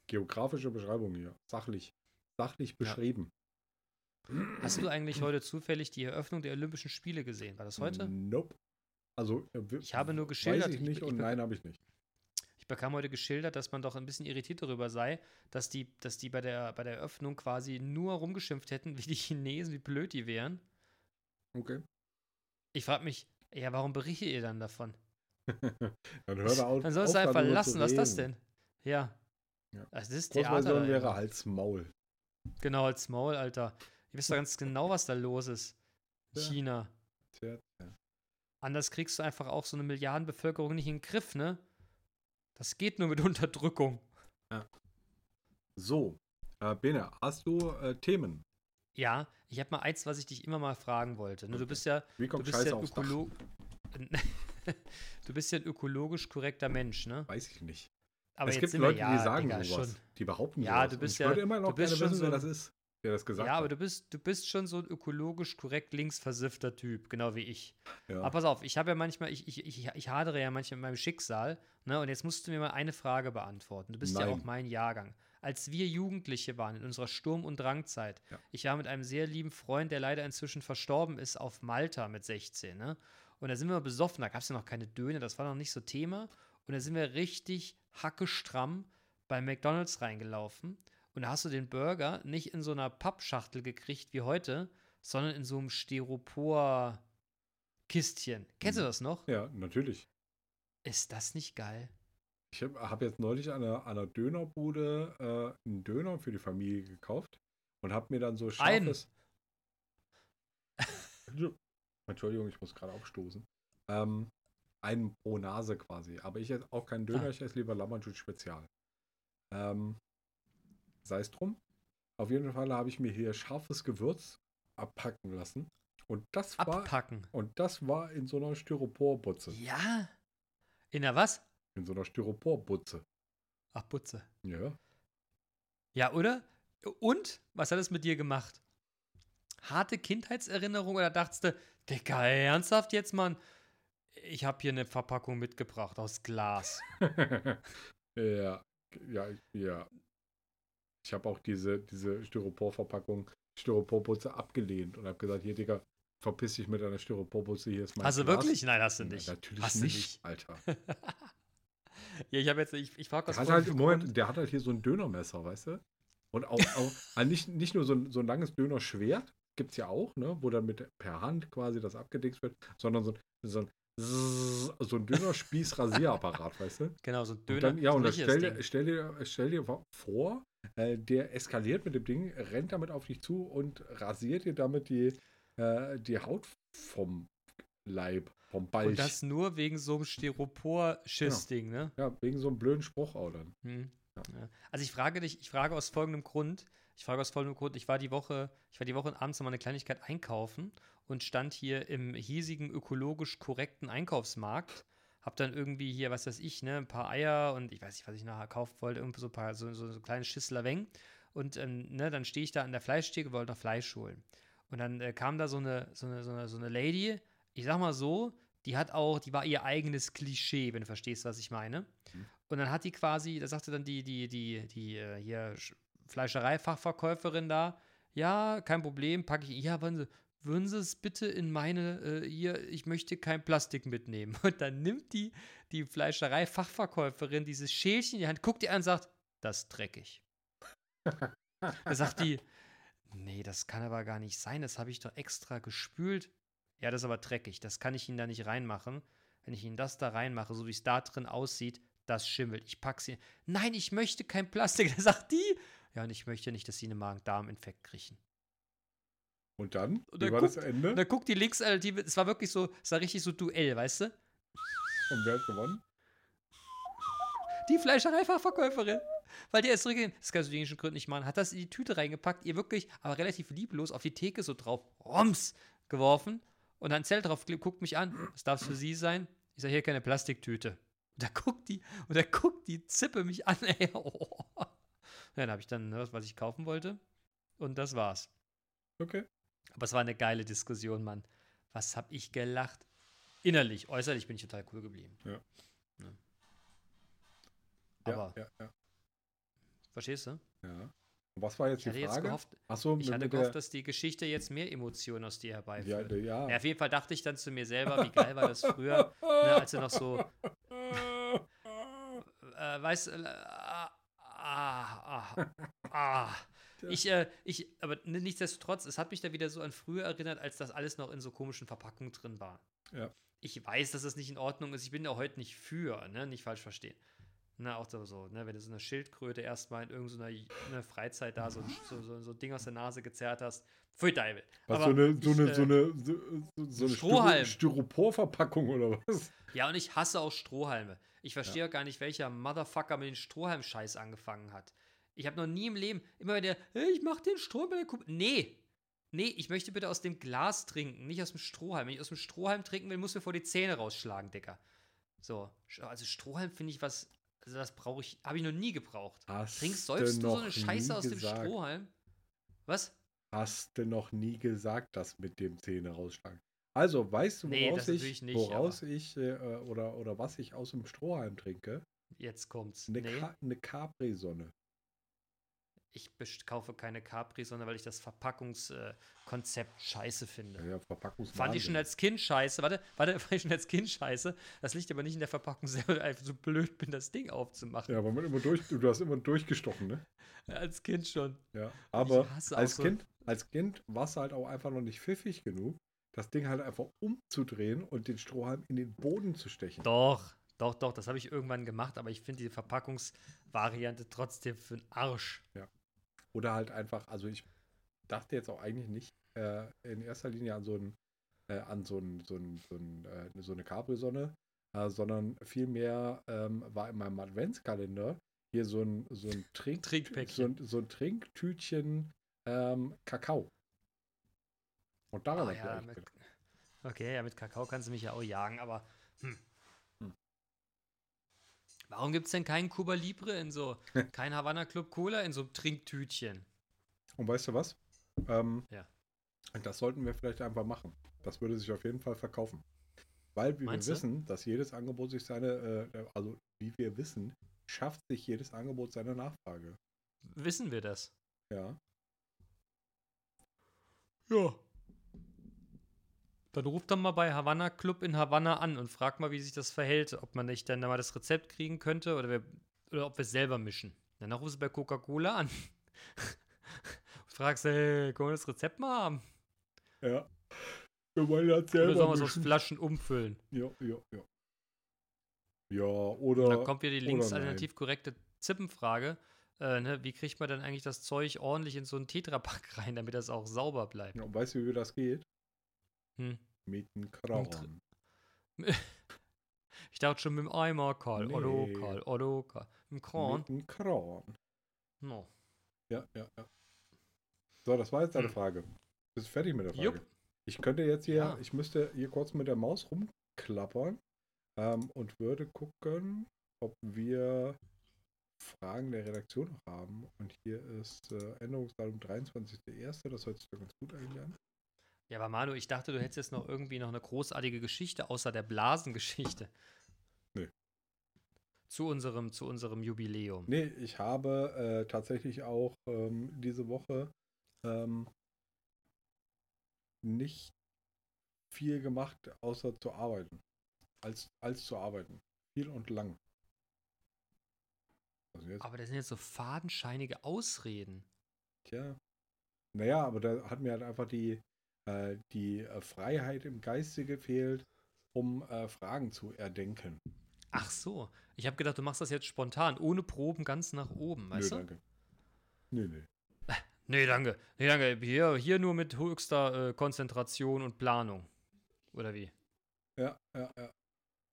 Geografische Beschreibung hier. Sachlich. Sachlich Ja. beschrieben. Hast du *clears throat* eigentlich heute zufällig die Eröffnung der Olympischen Spiele gesehen? War das heute? Nope. Also, äh, Ich habe nur geschildert, Weiß ich ich- nicht ich und be- nein, habe ich nicht. Ich bekam heute geschildert, dass man doch ein bisschen irritiert darüber sei, dass die, dass die bei der, bei der Eröffnung quasi nur rumgeschimpft hätten, wie die Chinesen, wie blöd die wären. Okay. Ich frage mich, ja, warum berichtet ihr dann davon? *laughs* Dann hör *laughs* da auf. Dann sollst du einfach lassen, was ist das denn? Ja. Ja. Also das ist Theater. Wäre. Hals Maul. Genau, als Maul, Alter. Ihr wisst doch ganz genau, was da los ist. in Ja. China. Tja, tja. Anders kriegst du einfach auch so eine Milliardenbevölkerung nicht in den Griff, ne? Das geht nur mit *laughs* Unterdrückung. So, äh, Bene, hast du äh, Themen? Ja, ich habe mal eins, was ich dich immer mal fragen wollte. Ne, Du bist ja, Wie du kommt bist Scheiße ja ein? Ökolo *laughs* Du bist ja ein ökologisch korrekter Mensch, ne? Weiß ich nicht. Aber es jetzt gibt Leute, ja, die sagen Digga, sowas. schon. Die behaupten Ja, sowas. du bist ich ja- würde immer noch gerne wissen, wer so das ist, der das gesagt Ja, aber hat. du bist, du bist schon so ein ökologisch korrekt linksversiffter Typ, genau wie ich. Ja. Aber pass auf, ich habe ja manchmal, ich, ich, ich, ich hadere ja manchmal mit meinem Schicksal, ne? Und jetzt musst du mir mal eine Frage beantworten. Du bist ja Nein. auch mein Jahrgang. Als wir Jugendliche waren, in unserer Sturm- und Drangzeit, Ja. ich war mit einem sehr lieben Freund, der leider inzwischen verstorben ist, auf Malta mit 16, ne? Und da sind wir besoffen, da gab es ja noch keine Döner, das war noch nicht so Thema. Und da sind wir richtig hackestramm bei McDonalds reingelaufen. Und da hast du den Burger nicht in so einer Pappschachtel gekriegt wie heute, sondern in so einem Styropor-Kistchen. Kennst du Mhm. das noch? ja, natürlich. Ist das nicht geil? Ich habe hab jetzt neulich an einer, einer Dönerbude äh, einen Döner für die Familie gekauft und habe mir dann so scharfes. *laughs* Entschuldigung, ich muss gerade aufstoßen. Ähm, einen pro Nase quasi. Aber ich esse auch keinen Döner, Ah. ich esse lieber Lammertschut Spezial. Ähm, Sei es drum. Auf jeden Fall habe ich mir hier scharfes Gewürz abpacken lassen. Und das war, Abpacken. und das war in so einer Styroporbutze. Ja. In der was? In so einer Styroporbutze. Ach, Butze. Ja. Ja, oder? Und? Was hat es mit dir gemacht? Harte Kindheitserinnerung oder dachtest du, Digga, ernsthaft jetzt, Mann? Ich habe hier eine Verpackung mitgebracht aus Glas. *laughs* ja, ja, ja. Ich habe auch diese, diese Styroporverpackung, Styroporbutze abgelehnt und habe gesagt, hier, Digga, verpiss dich mit deiner Styroporbutze, hier ist mein Hast du Glas. wirklich? Nein, hast du Ja, nicht. natürlich Hast du nicht, nicht. Alter. *laughs* Ja, ich habe jetzt, ich, ich frage Der hat, halt, Moment, der hat halt hier so ein Dönermesser, weißt du? Und auch, auch *laughs* also nicht, nicht nur so ein, so ein langes Dönerschwert, gibt es ja auch, ne? wo dann mit per Hand quasi das abgedickt wird, sondern so, ein- so ein Zzzz, so ein Dönerspieß-Rasierapparat, weißt du? Genau, so ein Döner. dann, ja, und dann stell, dir- stell, dir, stell dir vor, äh, der eskaliert mit dem Ding, rennt damit auf dich zu und rasiert dir damit die, äh, die Haut vom Leib, vom Balch. Und das nur wegen so einem Styropor-Schiss-Ding, ne? ja, wegen so einem blöden Spruch auch dann. Hm. Ja. Also ich frage dich, ich frage aus folgendem Grund. Ich frage aus folgendem Grund, ich war die Woche, ich war die Woche abends nochmal eine Kleinigkeit einkaufen und stand hier im hiesigen ökologisch korrekten Einkaufsmarkt. Hab dann irgendwie hier, was weiß ich, ne, ein paar Eier und ich weiß nicht, was ich nachher kaufen wollte, irgendwie so ein paar, so, so, so kleine Schüssel Weng. Und ähm, ne, dann stehe ich da an der Fleischtheke und wollte noch Fleisch holen. Und dann äh, kam da so eine, so, eine, so, eine, so eine Lady, ich sag mal so, die hat auch, die war ihr eigenes Klischee, wenn du verstehst, was ich meine. Und dann hat die quasi, da sagte dann die, die, die, die äh, hier Fleischerei-Fachverkäuferin da, ja, kein Problem, packe ich, ja, würden Sie, würden Sie es bitte in meine, äh, hier, ich möchte kein Plastik mitnehmen. *laughs* Und dann nimmt die, die Fleischerei-Fachverkäuferin dieses Schälchen in die Hand, guckt die an und sagt, das ist dreckig. Da sagt die, nee, das kann aber gar nicht sein, das habe ich doch extra gespült. Ja, das ist aber dreckig, das kann ich Ihnen da nicht reinmachen. Wenn ich Ihnen das da reinmache, so wie es da drin aussieht, das schimmelt. Ich packe sie. Nein, ich möchte kein Plastik. *laughs* Da sagt die. Ja, und ich möchte nicht, dass sie einen Magen-Darm-Infekt kriegen. Und dann? Und Wie dann war das guckt- Ende? Und dann guckt die Linksalternative, es war wirklich so, es war richtig so Duell, weißt du? Und wer hat gewonnen? Die Fleischereifachverkäuferin. Weil die ist zurückgegangen, das kannst du hygienischen Gründen nicht machen, hat das in die Tüte reingepackt, ihr wirklich, aber relativ lieblos auf die Theke so drauf, roms, geworfen und dann Zelt drauf guckt mich an, das darf für sie sein. Ich sage, hier keine Plastiktüte. Und da guckt die, und da guckt die Zippe mich an, ey. Oh. Ja, dann habe ich dann ne, was ich kaufen wollte und das war's. Okay. Aber es war eine geile Diskussion, Mann. Was hab ich gelacht? Innerlich, äußerlich bin ich total cool geblieben. Ja. Ne? Ja, Aber, ja, ja, verstehst du? ja. Was war jetzt Ich die hatte jetzt Frage? gehofft, Achso, ich hatte gehofft, dass die Geschichte jetzt mehr Emotionen aus dir ja, herbeiführt. der- ja. Ja, auf jeden Fall dachte ich dann zu mir selber, wie geil war das früher, ne, als du noch so, *laughs* äh, weißt äh, *laughs* ah. Ich, äh, ich, aber nichtsdestotrotz, es hat mich da wieder so an früher erinnert, als das alles noch in so komischen Verpackungen drin war. Ja. Ich weiß, dass das nicht in Ordnung ist. Ich bin ja heute nicht für, ne, nicht falsch verstehen. Na, auch so, so, ne, wenn du so eine Schildkröte erstmal in irgendeiner ne, Freizeit da so, ein- so, so, so ein Ding aus der Nase gezerrt hast. Pfui Deibel. Was, Aber so eine, so ich, eine, äh, so eine, so, eine Strohhalm. Styro- Styroporverpackung oder was? Ja, und ich hasse auch Strohhalme. Ich verstehe ja. gar nicht, welcher Motherfucker mit dem Strohhalm-Scheiß angefangen hat. Ich habe noch nie im Leben, immer wenn der, hey, ich mach den Strohhalm bei der Kuh. Nee. Nee, ich möchte bitte aus dem Glas trinken, nicht aus dem Strohhalm. Wenn ich aus dem Strohhalm trinken will, muss mir vor die Zähne rausschlagen, Dicker. So, also Strohhalm finde ich was, also das brauche ich, habe ich noch nie gebraucht. Hast Trinkst, säufst du so eine Scheiße aus dem Strohhalm? Was? Hast du noch nie gesagt, das mit dem Zähne rausschlagen? Also, weißt du, woraus, nee, ich, nicht, woraus ich äh, oder, oder was ich aus dem Strohhalm trinke? Jetzt kommt's. Eine, nee. Ka eine Capri-Sonne. Ich kaufe keine Capri-Sonne, weil ich das Verpackungskonzept scheiße finde. Ja, Verpackungs Fand ich schon als Kind scheiße. Warte, warte, *laughs* fand ich schon als Kind scheiße. Das liegt aber nicht in der Verpackung selber, weil ich einfach so blöd bin, das Ding aufzumachen. Ja, aber man immer durch, du hast immer durchgestochen, ne? *laughs* als Kind schon. Ja, aber als, so kind, als Kind warst du halt auch einfach noch nicht pfiffig genug, das Ding halt einfach umzudrehen und den Strohhalm in den Boden zu stechen. Doch, doch, doch, das habe ich irgendwann gemacht, aber ich finde die Verpackungsvariante trotzdem für den Arsch. Ja. Oder halt einfach, also ich dachte jetzt auch eigentlich nicht äh, in erster Linie an so ein, äh, an so ein, so ein, so, ein, äh, so eine Capri-Sonne, äh, sondern vielmehr ähm, war in meinem Adventskalender hier so ein, so ein Trink, so ein, so ein Trinktütchen ähm, Kakao. Und daran oh, ja, mit, Okay, ja, mit Kakao kannst du mich ja auch jagen, aber. Hm. Warum gibt es denn keinen Cuba Libre in so, *laughs* kein Havana Club Cola in so einem Trinktütchen? Und weißt du was? Ähm, ja. Das sollten wir vielleicht einfach machen. Das würde sich auf jeden Fall verkaufen. Weil wie Meinst wir du? wissen, dass jedes Angebot sich seine, äh, also wie wir wissen, schafft sich jedes Angebot seine Nachfrage. Wissen wir das? Ja. Ja. Dann ruft dann mal bei Havanna Club in Havanna an und fragt mal, wie sich das verhält, ob man nicht dann mal das Rezept kriegen könnte oder, wir, oder ob wir es selber mischen. Dann rufst du bei Coca-Cola an und *laughs* fragst, hey, können wir das Rezept mal haben? Ja. Wir wollen das selber oder sollen wir es aus Flaschen umfüllen? Ja, ja, ja. Ja, oder. Und dann kommt wieder die linksalternativ korrekte Zippenfrage. Äh, ne, wie kriegt man denn eigentlich das Zeug ordentlich in so einen Tetrapack *laughs* rein, damit das auch sauber bleibt? Ja, und weißt du, wie das geht? Hm. Mit dem Kran. *laughs* ich dachte schon mit dem Eimer, Karl. Nee. Otto, Karl, Otto, Karl. Mit dem Kran. Mit dem Kran. No. Ja, ja, ja. So, das war jetzt deine hm. Frage. Bist du fertig mit der Frage? Jupp. Ich könnte jetzt hier, ja. ich müsste hier kurz mit der Maus rumklappern ähm, und würde gucken, ob wir Fragen der Redaktion noch haben. Und hier ist äh, Änderungsdatum 23.01. Das hört sich doch ganz gut eigentlich an. Ja, aber Manu, ich dachte, du hättest jetzt noch irgendwie noch eine großartige Geschichte außer der Blasengeschichte. Nee. Zu unserem, zu unserem Jubiläum. Nee, ich habe äh, tatsächlich auch ähm, diese Woche ähm, nicht viel gemacht, außer zu arbeiten. Als, als zu arbeiten. Viel und lang. Aber das sind jetzt so fadenscheinige Ausreden. Tja. Naja, aber da hat mir halt einfach die, äh, die äh, Freiheit im Geiste gefehlt, um äh, Fragen zu erdenken. Ach so. Ich habe gedacht, du machst das jetzt spontan, ohne Proben ganz nach oben, weißt Nö, du? danke. Nee, nee. *laughs* Nee, danke. Nee, danke. Hier, hier nur mit höchster äh, Konzentration und Planung. Oder wie? Ja, ja, ja.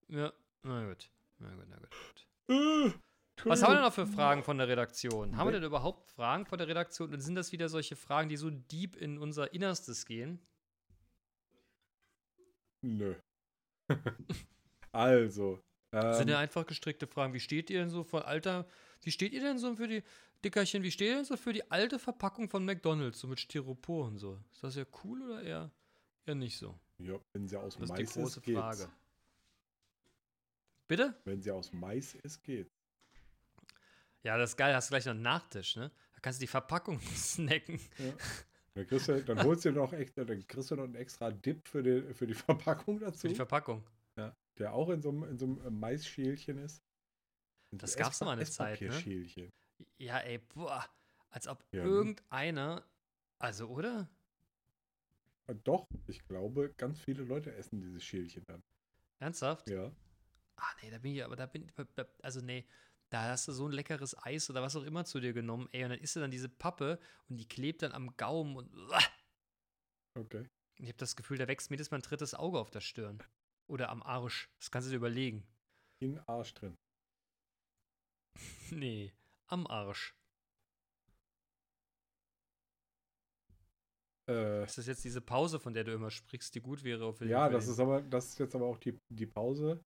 Ja, na gut. Na gut, na gut. Äh, Was haben wir denn noch für Fragen von der Redaktion? Haben wir denn überhaupt Fragen von der Redaktion? Und sind das wieder solche Fragen, die so deep in unser Innerstes gehen? Nö. *laughs* also. Ähm, sind ja einfach gestrickte Fragen. Wie steht ihr denn so von Alter? Wie steht ihr denn so für die Dickerchen? Wie steht ihr denn so für die alte Verpackung von McDonalds, so mit Styropor und so? Ist das ja cool oder eher, eher nicht so? Ja, wenn sie aus das Mais ist die große ist, Frage. Bitte? Wenn sie aus Mais ist, geht. Ja, das ist geil, hast du gleich noch einen Nachtisch, ne? Da kannst du die Verpackung *laughs* snacken. Ja. *laughs* Dann, du, dann holst du noch extra, dann kriegst du noch einen extra Dip für die, für die *laughs* Verpackung dazu. Für die Verpackung. Ja, der auch in so einem, in so einem Maisschälchen ist. In das so gab's doch mal eine Zeit, ne? Ja, ey, boah. Als ob ja, ne? irgendeiner, also, oder? Doch, ich glaube, ganz viele Leute essen dieses Schälchen dann. Ernsthaft? Ja. Ah, nee, da bin ich, aber da bin also nee, da hast du so ein leckeres Eis oder was auch immer zu dir genommen, ey, und dann isst du dann diese Pappe und die klebt dann am Gaumen und. Okay. Ich habe das Gefühl, da wächst mir das mal ein drittes Auge auf der Stirn. Oder am Arsch. Das kannst du dir überlegen. In Arsch drin. *laughs* nee, am Arsch. Äh, Ist das jetzt diese Pause, von der du immer sprichst, die gut wäre? Ja, das ist aber, das ist jetzt aber auch die, die Pause,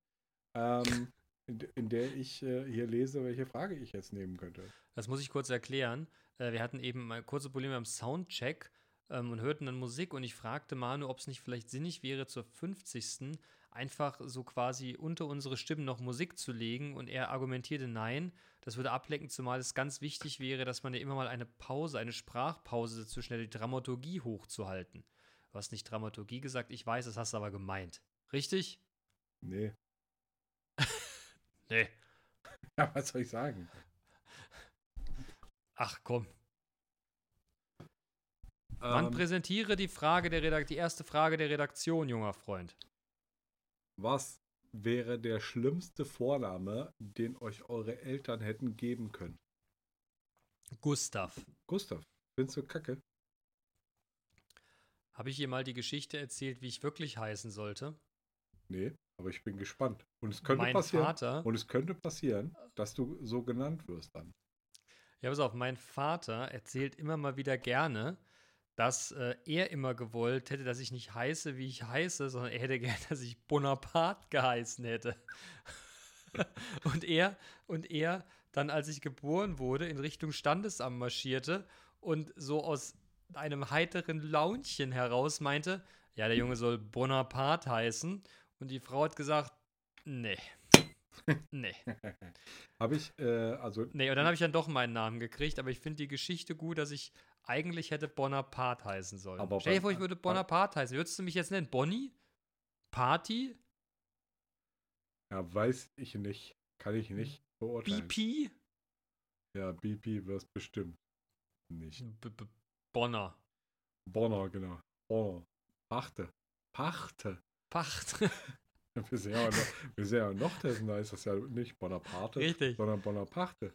ähm, in, de- in der ich äh, hier lese, welche Frage ich jetzt nehmen könnte. Das muss ich kurz erklären. Äh, wir hatten eben mal kurze Probleme am Soundcheck ähm, und hörten dann Musik und ich fragte Manu, ob es nicht vielleicht sinnig wäre, zur 50. einfach so quasi unter unsere Stimmen noch Musik zu legen und er argumentierte nein, das würde ablenken, zumal es ganz wichtig wäre, dass man ja immer mal eine Pause, eine Sprachpause dazwischen die Dramaturgie hochzuhalten. Du hast nicht Dramaturgie gesagt, ich weiß, das hast du aber gemeint. Richtig? Nee. Nee. Ja, was soll ich sagen? Ach komm. Man Ähm, präsentiere die Frage der Redak die erste Frage der Redaktion, junger Freund. was wäre der schlimmste Vorname, den euch eure Eltern hätten geben können? Gustav. Gustav, findest du kacke? Habe ich ihr mal die Geschichte erzählt, wie ich wirklich heißen sollte? Nee, aber ich bin gespannt. Und es könnte mein passieren. Vater, Und es könnte passieren, dass du so genannt wirst dann. ja, pass auf, mein Vater erzählt immer mal wieder gerne, dass äh, er immer gewollt hätte, dass ich nicht heiße, wie ich heiße, sondern er hätte *laughs* gerne, dass ich Bonaparte geheißen hätte. *laughs* und er, und er dann, als ich geboren wurde, in Richtung Standesamt marschierte und so aus einem heiteren Launchen heraus meinte, ja, der Junge soll Bonaparte heißen. Und die Frau hat gesagt, nee. Nee. *laughs* Habe ich, äh, also, Nee, und dann habe ich dann doch meinen Namen gekriegt, aber ich finde die Geschichte gut, dass ich eigentlich hätte Bonaparte heißen sollen. Aber Stell dir vor, ich würde Bonaparte heißen. Würdest du mich jetzt nennen? Bonnie? Party? ja, weiß ich nicht. Kann ich nicht beurteilen. BP? Ja, BP wirst bestimmt nicht. B -B Bonner. Bonner, genau. Bonner. Pachte. Pachte. Pacht. Wir sind ja noch, wir sind ja noch dessen, da ist das ja nicht Bonaparte, Richtig. sondern Bonaparte.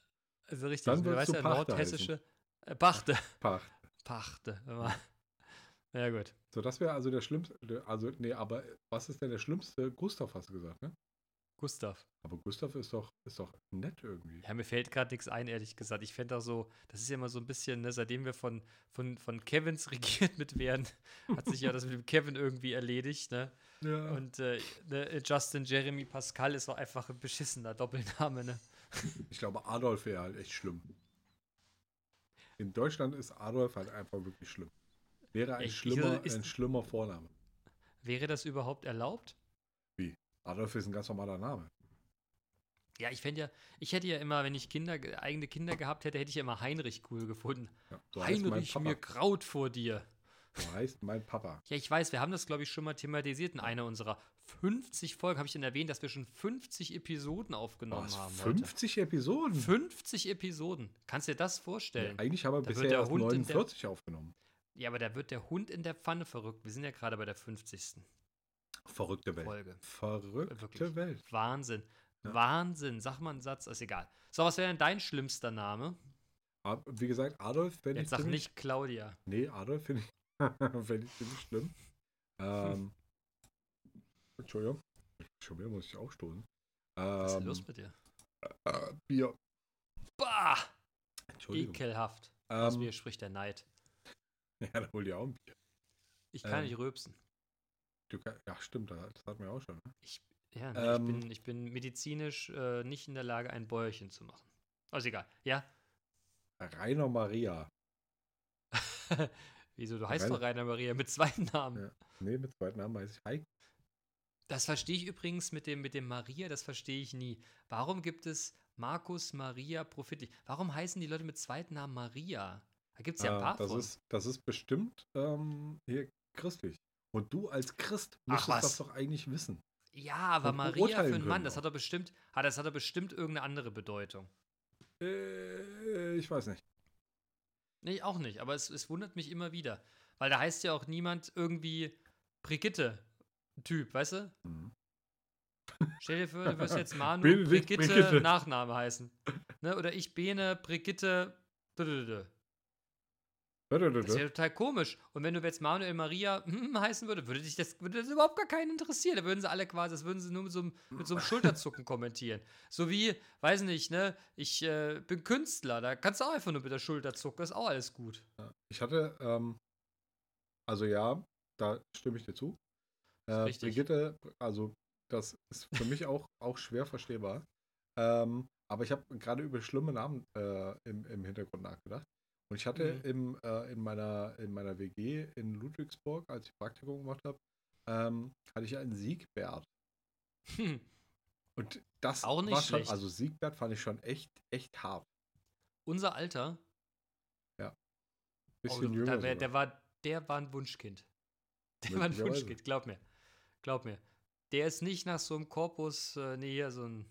Also richtig. Dann du würdest weißt ja, nordhessische. Äh, Pachte. Pachte. Pachte. Ja, gut. So, das wäre also der schlimmste, also, nee, aber was ist denn der schlimmste? Gustav hast du gesagt, ne? Gustav. Aber Gustav ist doch, ist doch nett irgendwie. Ja, mir fällt gerade nichts ein, ehrlich gesagt. Ich fände auch so, das ist ja immer so ein bisschen, ne, seitdem wir von, von, von Kevins *laughs* regiert mit werden, hat sich ja das mit dem Kevin irgendwie erledigt, ne? Ja. Und äh, ne, Justin Jeremy Pascal ist auch einfach ein beschissener Doppelname, ne? Ich glaube, Adolf wäre halt echt schlimm. In Deutschland ist Adolf halt einfach wirklich schlimm. Wäre ein, Ich- schlimmer, ist- ein schlimmer Vorname. Wäre das überhaupt erlaubt? Adolf ist ein ganz normaler Name. Ja, ich fände ja, ich hätte ja immer, wenn ich Kinder, eigene Kinder gehabt hätte, hätte ich ja immer Heinrich cool gefunden. Ja, so Heinrich, mir graut vor dir. Heißt mein Papa. Ja, ich weiß, wir haben das, glaube ich, schon mal thematisiert in einer unserer 50 Folgen. Habe ich dann erwähnt, dass wir schon 50 Episoden aufgenommen Was, haben. 50 Episoden? Heute. 50 Episoden. Kannst du dir das Ja, vorstellen? eigentlich haben wir Da bisher erst Hund in der- 49 aufgenommen. Ja, aber da wird der Hund in der Pfanne verrückt. Wir sind ja gerade bei der 50. Verrückte Welt. Folge. Verrückte Wirklich. Welt. Wahnsinn. Ja. Wahnsinn. Sag mal einen Satz, ist egal. So, was wäre denn dein schlimmster Name? Aber wie gesagt, Adolf finde ich Jetzt sag nicht Claudia. Nee, Adolf finde ich, *laughs* find ich ziemlich schlimm. Ähm, *laughs* Entschuldigung. Schon wieder muss ich aufstoßen. Was ist denn Ähm, los mit dir? äh, Bier. Bah! Entschuldigung. Ekelhaft. Aus Ähm, mir spricht der Neid. *laughs* ja, da hol dir auch ein Bier. Ich kann ähm, nicht rülpsen. Du, ja, stimmt, das hatten wir auch schon. Ne? Ja, nee, ähm, ich, bin, ich bin medizinisch äh, nicht in der Lage, ein Bäuerchen zu machen. Also egal. Ja. Rainer Maria. Wieso? Du heißt Rainer- doch Rainer Maria mit zwei Namen. Ja. Nee, mit zweiten Namen heiße ich Heik. Das verstehe ich übrigens mit dem, mit dem Maria, das verstehe ich nie. Warum gibt es Markus Maria Profiti? Warum heißen die Leute mit zweiten Namen Maria? Da gibt es ja ein Äh, paar das, von. ist, das ist bestimmt ähm, hier christlich. Und du als Christ was? das doch eigentlich wissen. ja, aber und Maria für einen Mann, können das hat doch bestimmt, ah, das hat doch bestimmt irgendeine andere Bedeutung. Äh, ich weiß nicht. Nee, auch nicht, aber es, es wundert mich immer wieder. Weil da heißt ja auch niemand irgendwie Brigitte-Typ, weißt du? Mhm. Stell dir vor, du wirst jetzt *laughs* Manu Brigitte, Brigitte. Nachname heißen. Ne? Oder ich Bene Brigitte. dödödö. Das wäre total komisch. Und wenn du jetzt Manuel Maria hm, heißen würde, würde dich das, würde das überhaupt gar keinen interessieren. Da würden sie alle quasi, das würden sie nur mit so einem, mit so einem Schulterzucken kommentieren. So wie, weiß nicht, ne, ich äh, bin Künstler, da kannst du auch einfach nur mit der Schulter zucken, ist auch alles gut. Ich hatte, ähm, also ja, da stimme ich dir zu. Äh, richtig. Brigitte, also das ist für mich auch, auch schwer verstehbar. Ähm, aber ich habe gerade über schlimme Namen äh, im, im Hintergrund nachgedacht. Und ich hatte Mhm. im, äh, in, meiner, in meiner WG in Ludwigsburg, als ich Praktikum gemacht habe, ähm, hatte ich einen Siegbert. Hm. *laughs* Und das Auch nicht war schon, schlecht. also Siegbert fand ich schon echt, echt hart. Unser Alter, Bisschen oh, jünger. wär, der, war, der war ein Wunschkind. *laughs* Der war ein. Wunschkind, glaub mir. Glaub mir. Der ist nicht nach so einem Korpus, äh, nee, hier so ein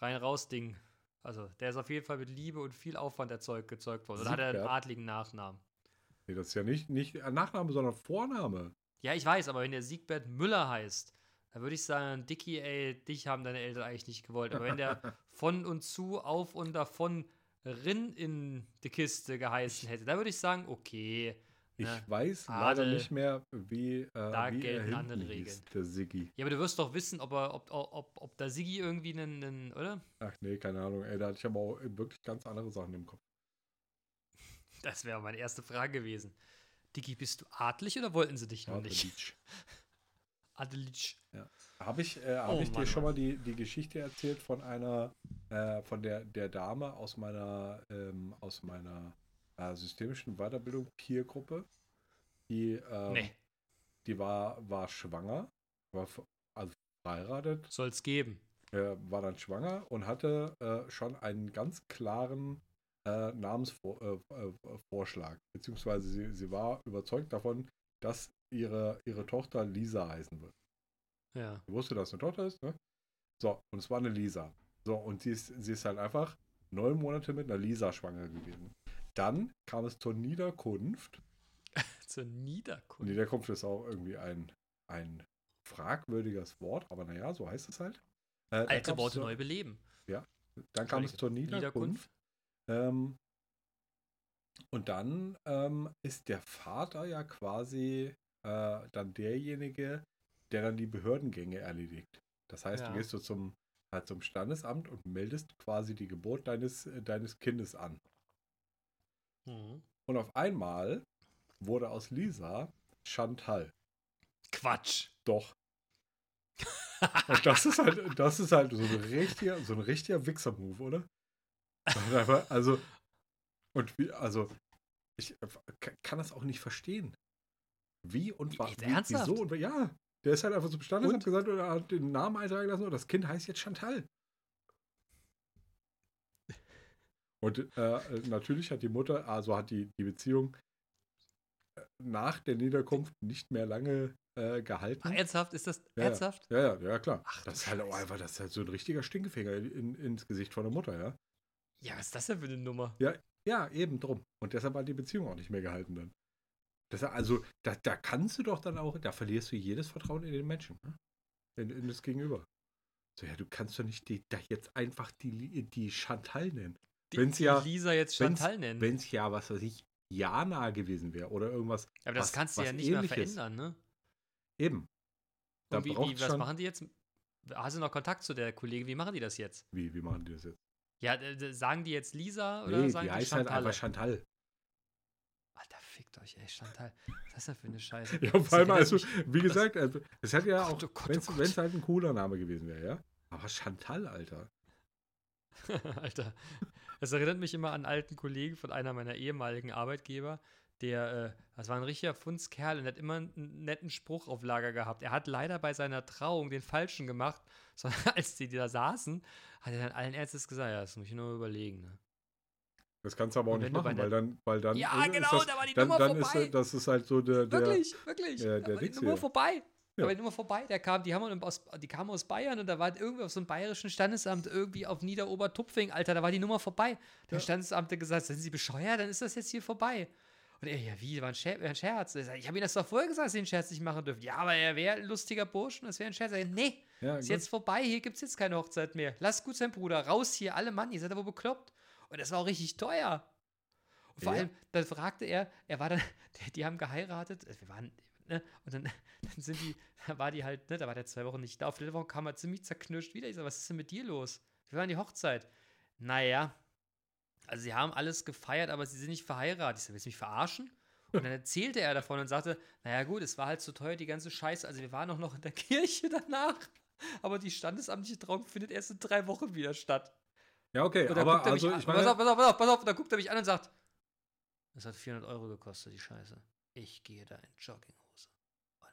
rein-raus-Ding. Also, der ist auf jeden Fall mit Liebe und viel Aufwand erzeugt, gezeugt worden. Oder hat er einen adligen Nachnamen? Nee, das ist ja nicht, nicht ein Nachname, sondern Vorname. Ja, ich weiß, aber wenn der Siegbert Müller heißt, dann würde ich sagen, Dicky, ey, dich haben deine Eltern eigentlich nicht gewollt. Aber wenn der *laughs* von und zu, auf und davon, rin in die Kiste geheißen hätte, dann würde ich sagen, okay. Ich Ja. weiß Adel. leider nicht mehr, wie, äh, Da wie gelten andere hieß, Regeln. der Siggi. Ja, aber du wirst doch wissen, ob, er, ob, ob, ob da Siggi irgendwie einen, einen, oder? Ach nee, keine Ahnung. Ey, da hatte ich aber auch wirklich ganz andere Sachen im Kopf. *laughs* Das wäre meine erste Frage gewesen. Dicky, bist du adlig oder wollten sie dich noch *laughs* Ja, nicht? Beach. Adelig. Habe ich, äh, hab Oh, ich dir Mann, schon Mann. mal die, die Geschichte erzählt von einer, äh, von der, der Dame aus meiner, ähm, aus meiner äh, systemischen Weiterbildung Peer-Gruppe? Die, ähm, Nee, die war, war schwanger, war also verheiratet, soll's geben. äh, war dann schwanger und hatte äh, schon einen ganz klaren äh, Namensvorschlag. Äh, äh. Beziehungsweise sie, sie war überzeugt davon, dass ihre, ihre Tochter Lisa heißen wird. Ja. Sie wusste, dass es eine Tochter ist, ne? So, und es war eine Lisa. So, und sie ist, sie ist halt einfach neun Monate mit einer Lisa schwanger gewesen. Dann kam es zur Niederkunft. *laughs* Zur Niederkunft. Niederkunft ist auch irgendwie ein, ein fragwürdiges Wort, aber naja, so heißt es halt. Äh, Alte Worte zur- neu beleben. Dann kam es zur Niederkunft. Ähm, und dann ähm, ist der Vater ja quasi äh, dann derjenige, der dann die Behördengänge erledigt. Das heißt, Ja. du gehst so zum, halt zum Standesamt und meldest quasi die Geburt deines, äh, deines Kindes an. Mhm. Und auf einmal wurde aus Lisa Chantal. Quatsch. Doch. Und das ist halt, das ist halt so ein richtiger, so ein richtiger Wichser-Move, oder? Also, und wie, also, ich ka- kann das auch nicht verstehen. Wie und wa- Jetzt wie, ernsthaft? wieso und ja. Der ist halt einfach so Bestandesamt Und? gesagt oder hat den Namen eintragen lassen und das Kind heißt jetzt Chantal. Und äh, natürlich hat die Mutter, also hat die, die Beziehung äh, nach der Niederkunft nicht mehr lange äh, gehalten. Ach, ernsthaft? Ist das Ja, ja. ernsthaft? Ja, ja, ja, klar. Ach, das ist halt auch einfach, das ist halt so ein richtiger Stinkefinger in, ins Gesicht von der Mutter, ja. Ja, was ist das denn für eine Nummer? Ja, eben drum. Und deshalb hat die Beziehung auch nicht mehr gehalten dann. Deshalb, also, da, da kannst du doch dann auch, da verlierst du jedes Vertrauen in den Menschen, ne? in, in das Gegenüber. So, ja, du kannst doch nicht die, da jetzt einfach die, die Chantal nennen. Wenn's ja- Lisa jetzt Chantal nennen. Wenn es ja, was weiß ich, Jana gewesen wäre oder irgendwas. aber das was- kannst du ja nicht mehr Ähnliches. verändern, ne? Eben. Da Und wie, wie, was machen die jetzt? Hast du noch Kontakt zu der Kollegin? Wie machen die das jetzt? Wie, wie machen die das jetzt? Ja, sagen die jetzt Lisa oder Nee, sagen die die heißt halt Chantal? einfach Chantal. Alter, fickt euch, ey, Chantal. Was ist das für eine Scheiße? Ja, vor allem, also, wie gesagt, also, es hätte ja auch, oh wenn oh Gott. es halt ein cooler Name gewesen wäre, ja. Aber Chantal, Alter. *laughs* Alter, das erinnert mich immer an einen alten Kollegen von einer meiner ehemaligen Arbeitgeber, der, äh, das war ein richtiger Fundskerl und der hat immer einen netten Spruch auf Lager gehabt. Er hat leider bei seiner Trauung den falschen gemacht, *laughs* sondern als die da saßen, hat er dann allen Ernstes gesagt, ja, das muss ich nur überlegen. Ne? Das kannst du aber auch nicht machen, weil dann, weil dann Ja, ist, genau, ist das, da war die dann, Nummer dann ist vorbei. äh, das ist halt so der, der Wirklich, wirklich. der- Da der war die Nummer hier. vorbei. Ja. Da war die Nummer vorbei. Der kam, die haben aus, die kamen aus Bayern und da war irgendwie auf so einem bayerischen Standesamt irgendwie auf Niederobertupfing, Alter, da war die Nummer vorbei. Der Ja. Standesamt hat gesagt, sind Sie bescheuert, dann ist das jetzt hier vorbei. Und er, ja, wie, war ein, Scher ein Scherz. Er sagt, Ich habe Ihnen das doch vorher gesagt, dass Sie einen Scherz nicht machen dürfen. Ja, aber er wäre ein lustiger Burschen, das wäre ein Scherz. Er, nee, ja, ist gut. jetzt vorbei, hier gibt es jetzt keine Hochzeit mehr. Lass gut sein, Bruder, raus hier, alle Mann, ihr seid aber bekloppt. Und das war auch richtig teuer. Und vor Ja. allem, dann fragte er, er war dann, die, *laughs* die haben geheiratet, wir waren, ne, und dann, *laughs* dann sind die, da war die halt, ne, da war der zwei Wochen nicht da. Auf der Woche kam er ziemlich zerknirscht wieder. Ich sag, was ist denn mit dir los? Wir waren die Hochzeit. Naja, also sie haben alles gefeiert, aber sie sind nicht verheiratet. Ich sag, willst du mich verarschen? Und dann erzählte er davon und sagte, naja gut, es war halt zu teuer, die ganze Scheiße. Also wir waren auch noch in der *laughs* Kirche danach. Aber die standesamtliche Trauung findet erst in drei Wochen wieder statt. Ja, okay, Und aber er also an, ich pass meine, auf, pass auf, pass auf, pass auf, dann guckt er mich an und sagt, das hat 400 Euro gekostet, die Scheiße. Ich gehe da in Jogginghose.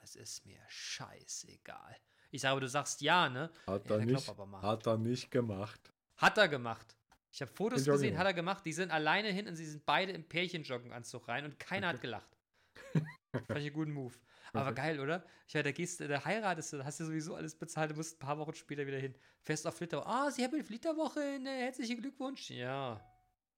Es ist mir scheißegal. Ich sage, aber du sagst ja, ne? hat Ja, er nicht, hat er nicht gemacht. Hat er gemacht. Ich habe Fotos In gesehen, Jogginghose. hat er gemacht. Die sind alleine hin und sie sind beide im Pärchenjoggenanzug rein und keiner hat gelacht. *laughs* Fand ich einen guten Move. Aber geil, oder? Ich meine, da gehst da heiratest du, hast du sowieso alles bezahlt, du musst ein paar Wochen später wieder hin. Fest auf Flitterwoche. Ah, Sie haben eine Flitterwoche, ne, herzlichen Glückwunsch. Ja,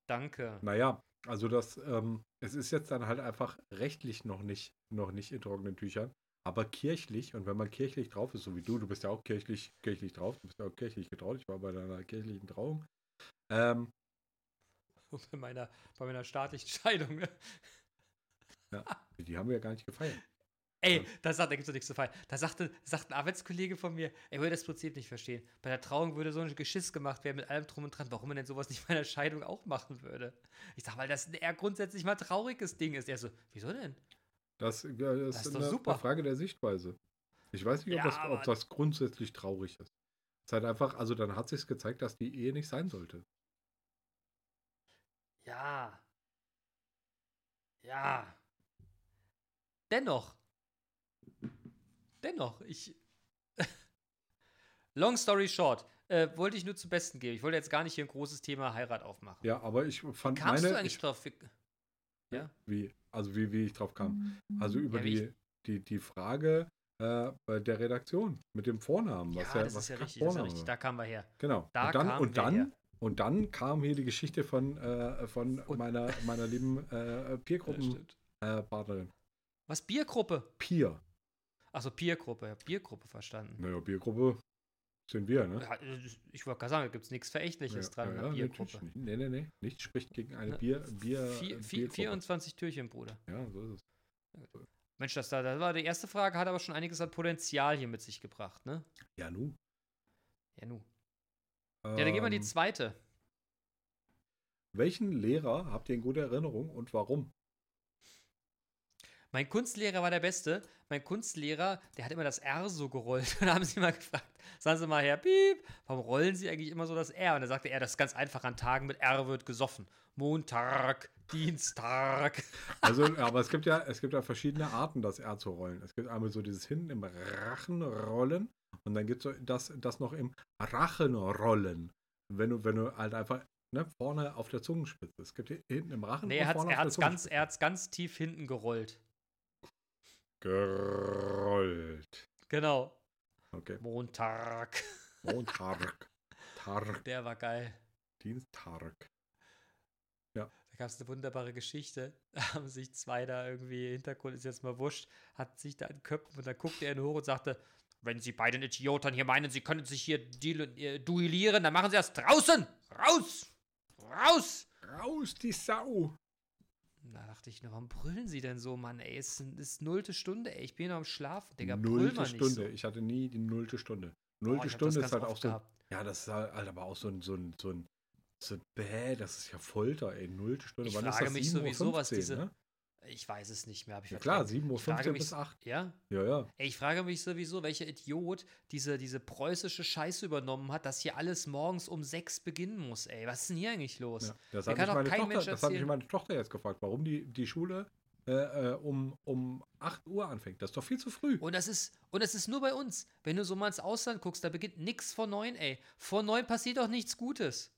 danke. Naja, also das, ähm, es ist jetzt dann halt einfach rechtlich noch nicht, noch nicht in trockenen Tüchern, aber kirchlich, und wenn man kirchlich drauf ist, so wie du, du bist ja auch kirchlich, kirchlich drauf, du bist ja auch kirchlich getraut, ich war bei deiner kirchlichen Trauung, ähm, *laughs* Bei meiner, bei meiner staatlichen Scheidung. Ne? die haben wir ja gar nicht gefeiert. Ey, da, sagt, da gibt es doch nichts zu feiern. Da sagte, sagt ein Arbeitskollege von mir, er würde das Prinzip nicht verstehen. Bei der Trauung würde so ein Geschiss gemacht werden mit allem drum und dran, warum man denn sowas nicht bei einer Scheidung auch machen würde. Ich sag, weil das eher grundsätzlich mal trauriges Ding ist. Er so, wieso denn? Das, ja, das, Das ist ist eine, super. Frage der Sichtweise. Ich weiß nicht, ob, Ja, das, ob das grundsätzlich traurig ist. Es ist halt einfach, also dann hat sich gezeigt, dass die Ehe nicht sein sollte. Ja. Ja. Dennoch. Dennoch, ich. *laughs* Long story short, äh, wollte ich nur zum Besten geben. Ich wollte jetzt gar nicht hier ein großes Thema Heirat aufmachen. Ja, aber ich fand Kamst meine. du eigentlich ich, drauf? Ja? Wie? Also wie, wie ich drauf kam. Also über Ja, die, die, die Frage äh, bei der Redaktion mit dem Vornamen. Was ja, ja, das was ist ja richtig, das ist ja Vorname richtig. Da kamen wir her. Genau. Da und dann, kamen und wir dann, her. und dann kam hier die Geschichte von, äh, von Und- meiner, meiner *laughs* lieben äh, Ja, Peergruppenpartnerin. stimmt. Äh, Partnerin. Was, Biergruppe? Peer. Achso, Biergruppe. Ja, Biergruppe verstanden. Naja, Biergruppe sind wir, ne? Ja, ich wollte gerade sagen, da gibt es nichts Verächtliches Ja, dran ja, der natürlich Biergruppe. nicht. Nee, nee, nee. Nichts spricht gegen eine Ne, Bier, Bier, Vier, äh, vier, Biergruppe. 24 Türchen, Bruder. Ja, so ist es. Mensch, das, da, das war die erste Frage, hat aber schon einiges an Potenzial hier mit sich gebracht, ne? Ja, nu. Ja, nu. Ja, dann gehen wir in die Ähm, zweite. Welchen Lehrer habt ihr in guter Erinnerung und warum? Mein Kunstlehrer war der Beste. Mein Kunstlehrer, der hat immer das R so gerollt. *laughs* Und da haben sie mal gefragt, sagen Sie mal, Herr Piep, warum rollen Sie eigentlich immer so das R? Und da sagte er, das ist ganz einfach, an Tagen mit R wird gesoffen. Montag, Dienstag. *laughs* Also, aber es gibt ja, es gibt ja verschiedene Arten, das R zu rollen. Es gibt einmal so dieses hinten im Rachen rollen und dann gibt es das, das noch im Rachen rollen. Wenn du, wenn du halt einfach ne, vorne auf der Zungenspitze. Es gibt hinten im Rachen Nee, er hat es ganz, er ganz tief hinten gerollt. Gerollt. Genau. Okay. Montag. *laughs* Montag. Tag. Der war geil. Dienstag. Da gab es eine wunderbare Geschichte. *laughs* Da haben sich zwei da irgendwie, Hintergrund ist jetzt mal wurscht, hat sich da in Köpfen und dann guckte er ihn hoch und sagte, wenn Sie beiden Idioten hier meinen, Sie können sich hier äh, duellieren, dann machen Sie das draußen! Raus! Raus! Raus, die Sau. Da dachte ich noch, warum brüllen Sie denn so, Mann? Ey, es ist, ist nullte Stunde, ey. Ich bin noch am Schlafen, Digga. Brüll Nullte nicht Stunde. So. Ich hatte nie die nullte Stunde. Boah, Nullte das Stunde ist halt auch so. gehabt. Ja, das ist halt, aber auch so ein, so ein, so ein, so ein Bäh, das ist ja Folter, ey. Nullte Stunde. Ich Wann frage ist das? mich 7.15 sowieso, was Uhr, diese- Ne? Ich weiß es nicht mehr, hab ich Ja klar, verdrängt. 7.15 Ich frage Uhr mich bis 8. Ja? Ja, ja. Ey, ich frage mich sowieso, welcher Idiot diese, diese preußische Scheiße übernommen hat, dass hier alles morgens um sechs beginnen muss, ey. Was ist denn hier eigentlich los? ja. Das, Mir hat kann mich meine kein Tochter, das hat mich meine Tochter jetzt gefragt, warum die, die Schule äh, äh, um, um 8 Uhr anfängt. Das ist doch viel zu früh. Und das ist, und das ist nur bei uns. Wenn du so mal ins Ausland guckst, da beginnt nichts vor neun, ey. Vor neun passiert doch nichts Gutes.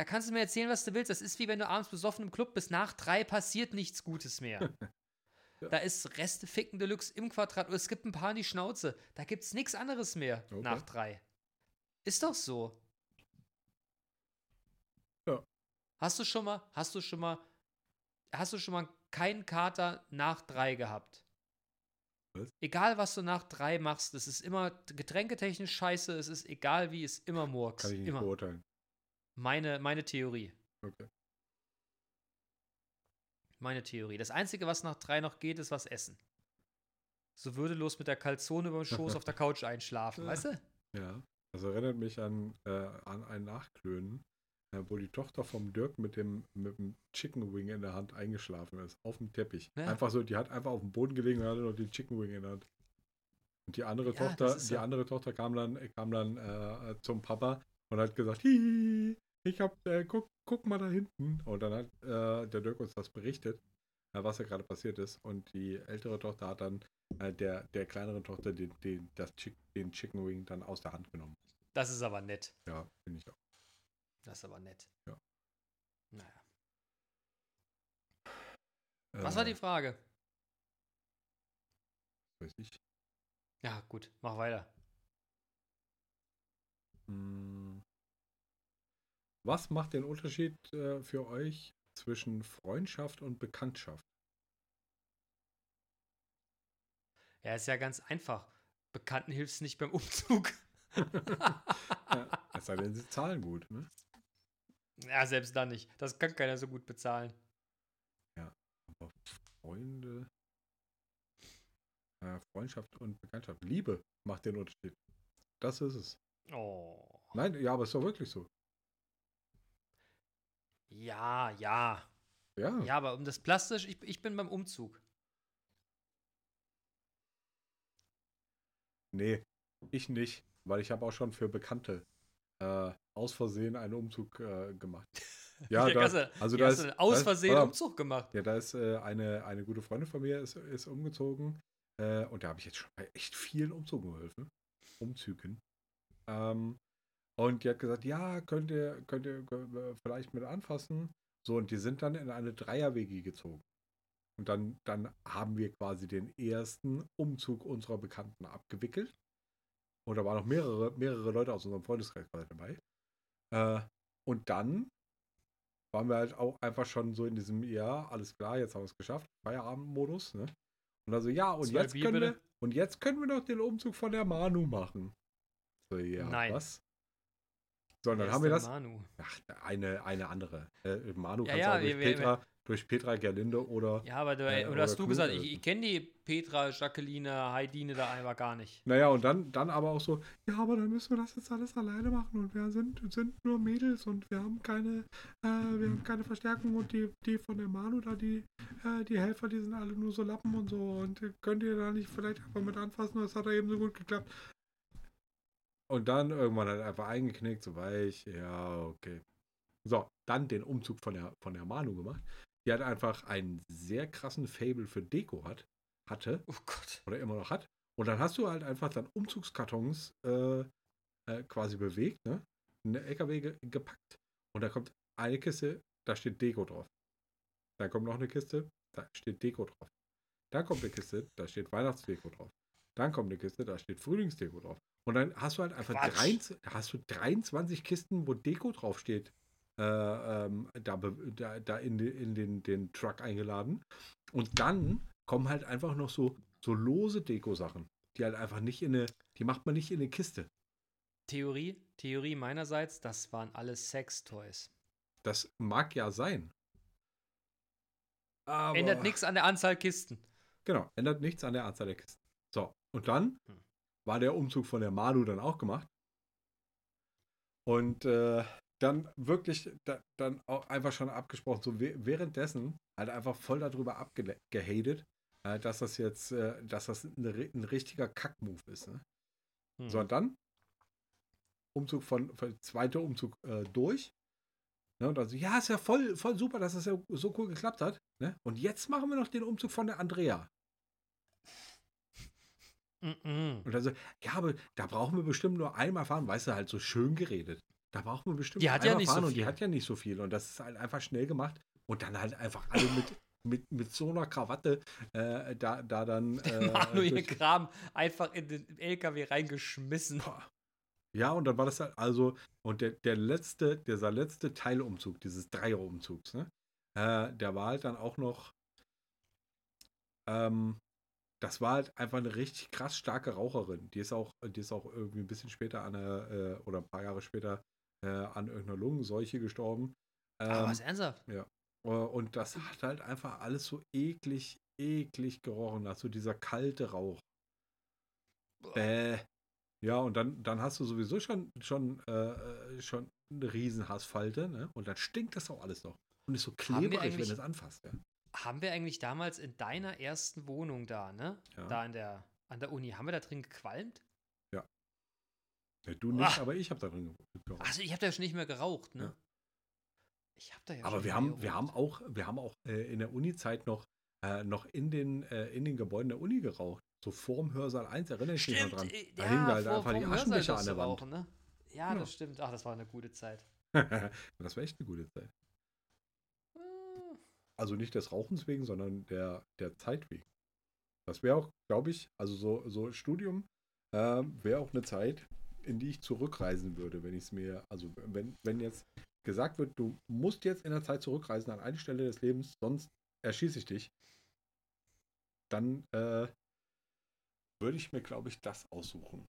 Da kannst du mir erzählen, was du willst. Das ist wie wenn du abends besoffen im Club bist. Nach drei passiert nichts Gutes mehr. *laughs* Ja. Da ist Reste Ficken Deluxe im Quadrat. Oder es gibt ein paar in die Schnauze. Da gibt's nichts anderes mehr Okay. nach drei. Ist doch so. Ja. Hast du schon mal, hast du schon mal, hast du schon mal keinen Kater nach drei gehabt? Was? Egal, was du nach drei machst, es ist immer getränketechnisch scheiße, es ist egal wie, es immer Murks. Kann ich nicht Immer. beurteilen. Meine, meine Theorie. Okay. meine Theorie. Das Einzige, was nach drei noch geht, ist was essen. So würdelos mit der Kalzone über dem Schoß auf der Couch einschlafen, weißt du? Ja. Das erinnert mich an, äh, an ein Nachklönen, äh, wo die Tochter vom Dirk mit dem, mit dem Chicken Wing in der Hand eingeschlafen ist. Auf dem Teppich. Ja. Einfach so, die hat einfach auf dem Boden gelegen und hatte noch den Chicken Wing in der Hand. Und die andere Ja, Tochter, die ja- andere Tochter kam dann, kam dann äh, zum Papa und hat gesagt, Hihi, ich hab, äh, guck, guck mal da hinten. Und dann hat äh, der Dirk uns das berichtet, äh, was da gerade passiert ist. Und die ältere Tochter hat dann äh, der, der kleineren Tochter den, den, das Chick, den Chicken Wing dann aus der Hand genommen. Das ist aber nett. Ja, finde ich auch. Das ist aber nett. Ja. Naja. Was war die Äh, Frage? Weiß ich. Ja, gut, mach weiter. Hm. Was macht den Unterschied äh, für euch zwischen Freundschaft und Bekanntschaft? Ja, ist ja ganz einfach. Bekannten hilfst nicht beim Umzug. *laughs* ja, *laughs* es sei denn, sie zahlen gut. Ne? Ja, selbst dann nicht. Das kann keiner so gut bezahlen. Aber Freunde. Äh, Freundschaft und Bekanntschaft. Liebe macht den Unterschied. Das ist es. Oh. Nein, ja, aber es ist doch wirklich so. Ja, ja. Ja. Ja, aber um das plastisch, ich, ich bin beim Umzug. Nee, ich nicht, weil ich habe auch schon für Bekannte äh, aus Versehen einen Umzug äh, gemacht. *laughs* Ja, Wie da, also da ist, da aus ist- Versehen ah, Umzug gemacht. Ja, da ist äh, eine, eine gute Freundin von mir ist, ist umgezogen äh, und da habe ich jetzt schon bei echt vielen Umzügen geholfen. Umzügen. Ähm, und die hat gesagt, ja, könnt ihr, könnt ihr äh, vielleicht mit anfassen. So, und die sind dann in eine Dreier-WG gezogen. Und dann, dann haben wir quasi den ersten Umzug unserer Bekannten abgewickelt. Und da waren noch mehrere, mehrere Leute aus unserem Freundeskreis quasi dabei. Äh, und dann waren wir halt auch einfach schon so in diesem, ja, alles klar, jetzt haben wir es geschafft, Feierabendmodus, ne? Und also, ja, und Zwei jetzt Bier, können wir, und jetzt können wir noch den Umzug von der Manu machen. So, ja, Nein. was? So, und Wer dann ist haben wir das, Manu. ach, eine, eine andere. Äh, Manu Ja, kannst ja, du auch durch wir- wir- Petra, durch Petra Gerlinde oder, Ja, aber du, Äh, oder oder hast du gesagt, ich, ich kenne die Petra, Jacqueline, Heidine da einfach gar nicht. naja, und dann, dann aber auch so, ja, aber dann müssen wir das jetzt alles alleine machen und wir sind, sind nur Mädels und wir haben keine, äh, wir haben keine Verstärkung und die, die von der Manu da, die, äh, die Helfer, die sind alle nur so Lappen und so und könnt ihr da nicht vielleicht einfach mit anfassen, das hat da eben so gut geklappt. Und dann irgendwann halt einfach eingeknickt, so weich, ja, okay. So, dann den Umzug von der, von der Manu gemacht. Die hat einfach einen sehr krassen Fable für Deko hat, hatte Oh Gott. oder immer noch hat. Und dann hast du halt einfach dann Umzugskartons äh, äh, quasi bewegt, ne? In eine LKW ge gepackt. Und da kommt eine Kiste, da steht Deko drauf. Dann kommt noch eine Kiste, da steht Deko drauf. Dann kommt eine Kiste, da steht Weihnachtsdeko drauf. Dann kommt eine Kiste, da steht Frühlingsdeko drauf. Und dann hast du halt einfach Quatsch. 23, hast du 23 Kisten, wo Deko draufsteht, äh, ähm, da, da, da in, den- in den, den Truck eingeladen. Und dann kommen halt einfach noch so, so lose Deko-Sachen, die halt einfach nicht in eine, die macht man nicht in eine Kiste. Theorie, Theorie meinerseits, das waren alles Sextoys. Das mag ja sein. Aber, Ändert nichts an der Anzahl Kisten. Genau, ändert nichts an der Anzahl der Kisten. So, und dann Hm. War der Umzug von der Manu dann auch gemacht. Und äh, dann wirklich, da, dann auch einfach schon abgesprochen, so währenddessen halt einfach voll darüber abgehatet, äh, dass das jetzt, äh, dass das ein, ein richtiger Kackmove ist. Ne? Hm. So, und dann Umzug von, von zweiter Umzug äh, durch. Ne, und dann so, ja, ist ja voll, voll super, dass es ja so cool geklappt hat. Ne? Und jetzt machen wir noch den Umzug von der Andrea. Mm-mm. Und dann so, ja, aber da brauchen wir bestimmt nur einmal fahren, weißt du, halt so schön geredet. Da brauchen wir bestimmt Die nur hat ja einmal nicht so fahren und die hat ja nicht so viel. Und das ist halt einfach schnell gemacht. Und dann halt einfach alle mit, *laughs* mit, mit so einer Krawatte äh, da, da dann. *laughs* Äh, Manu ihr Kram einfach in den LKW reingeschmissen. Ja, und dann war das halt, also, und der, der letzte, dieser letzte Teilumzug, dieses Dreierumzugs, ne? Äh, der war halt dann auch noch, ähm, das war halt einfach eine richtig krass starke Raucherin. Die ist auch, die ist auch irgendwie ein bisschen später an der, äh, oder ein paar Jahre später äh, an irgendeiner Lungenseuche gestorben. Aber Ähm, was ernsthaft? ja. Äh, und das hat halt einfach alles so eklig, eklig gerochen. Also dieser kalte Rauch. Bäh. Ja, und dann, dann hast du sowieso schon, schon, äh, schon eine Riesenhassfalte, ne? Und dann stinkt das auch alles noch. Und ist so klebrig, wenn du es anfasst, ja. Haben wir eigentlich damals in deiner ersten Wohnung da, ne? Ja. Da an der, an der Uni, haben wir da drin gequalmt? Ja. ja du nicht, Ach. aber ich habe da drin geraucht. Also ich habe da schon nicht mehr geraucht, ne? Ja. Ich habe da ja Aber wir haben, wir haben auch, wir haben auch äh, in der Uni-Zeit noch, äh, noch in den, äh, in den Gebäuden der Uni geraucht. So vorm Hörsaal 1, erinnere ich mich noch dran. Äh, da hingen halt vor, einfach die Aschenbecher an der Wand. Rauchen, ne? ja, das stimmt. Ach, das war eine gute Zeit. *laughs* das war echt eine gute Zeit. Also nicht des Rauchens wegen, sondern der, der Zeit wegen. Das wäre auch, glaube ich, also so, so Studium äh, wäre auch eine Zeit, in die ich zurückreisen würde, wenn ich es mir, also wenn, wenn jetzt gesagt wird, du musst jetzt in der Zeit zurückreisen an eine Stelle des Lebens, sonst erschieße ich dich, dann äh, würde ich mir, glaube ich, das aussuchen.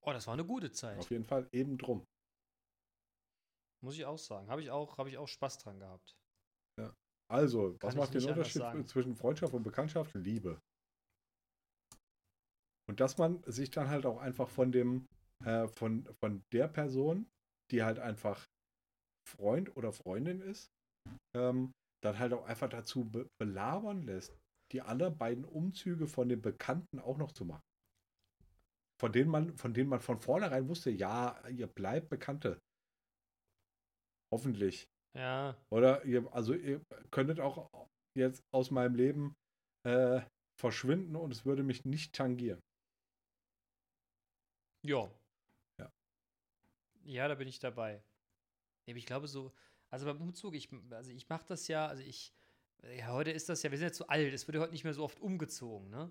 Oh, das war eine gute Zeit. Auf jeden Fall eben drum. Muss ich auch sagen. Habe ich, auch, hab ich auch Spaß dran gehabt. Also, Kann was macht den Unterschied zwischen Freundschaft und Bekanntschaft? Liebe. Und dass man sich dann halt auch einfach von dem, äh, von, von der Person, die halt einfach Freund oder Freundin ist, ähm, dann halt auch einfach dazu be belabern lässt, die anderen beiden Umzüge von den Bekannten auch noch zu machen. Von denen man, von denen man von vornherein wusste, ja, ihr bleibt Bekannte. Hoffentlich. Ja. Oder ihr, also ihr könntet auch jetzt aus meinem Leben äh, verschwinden und es würde mich nicht tangieren. Ja. Ja. Ja, da bin ich dabei. Ich glaube so, also beim Umzug, ich, also ich mache das ja, also ich, ja, heute ist das ja, wir sind ja zu alt, es wird ja heute nicht mehr so oft umgezogen, ne?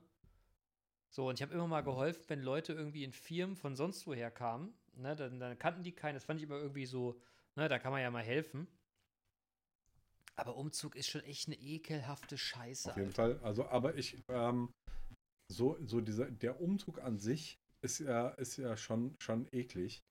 So, und ich habe immer mal geholfen, wenn Leute irgendwie in Firmen von sonst woher kamen, ne, dann, dann kannten die keinen, das fand ich immer irgendwie so, ne, da kann man ja mal helfen. Aber Umzug ist schon echt eine ekelhafte Scheiße. Auf jeden Alter. Fall, also, aber ich, ähm, so, so dieser, der Umzug an sich ist ja, ist ja schon, schon eklig.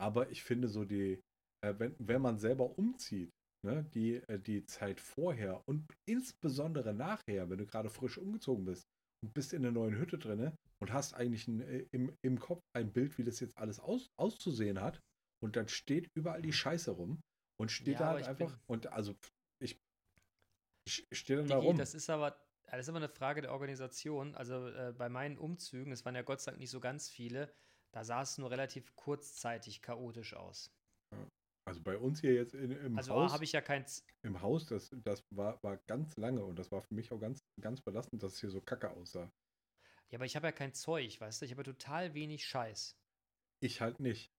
Aber ich finde so die, äh, wenn, wenn man selber umzieht, ne, die, äh, die Zeit vorher und insbesondere nachher, wenn du gerade frisch umgezogen bist und bist in der neuen Hütte drin und hast eigentlich ein, äh, im, im Kopf ein Bild, wie das jetzt alles aus, auszusehen hat und dann steht überall die Scheiße rum und steht ja, da halt einfach und also ich, ich stehe dann da rum. Das ist aber das ist immer eine Frage der Organisation. Also äh, bei meinen Umzügen, es waren ja Gott sei Dank nicht so ganz viele, da sah es nur relativ kurzzeitig chaotisch aus. Also bei uns hier jetzt in, im also Haus. habe ich ja kein. Im Haus, das, das war, war ganz lange und das war für mich auch ganz, ganz belastend, dass es hier so kacke aussah. Ja, aber ich habe ja kein Zeug, weißt du? Ich habe ja total wenig Scheiß. Ich halt nicht.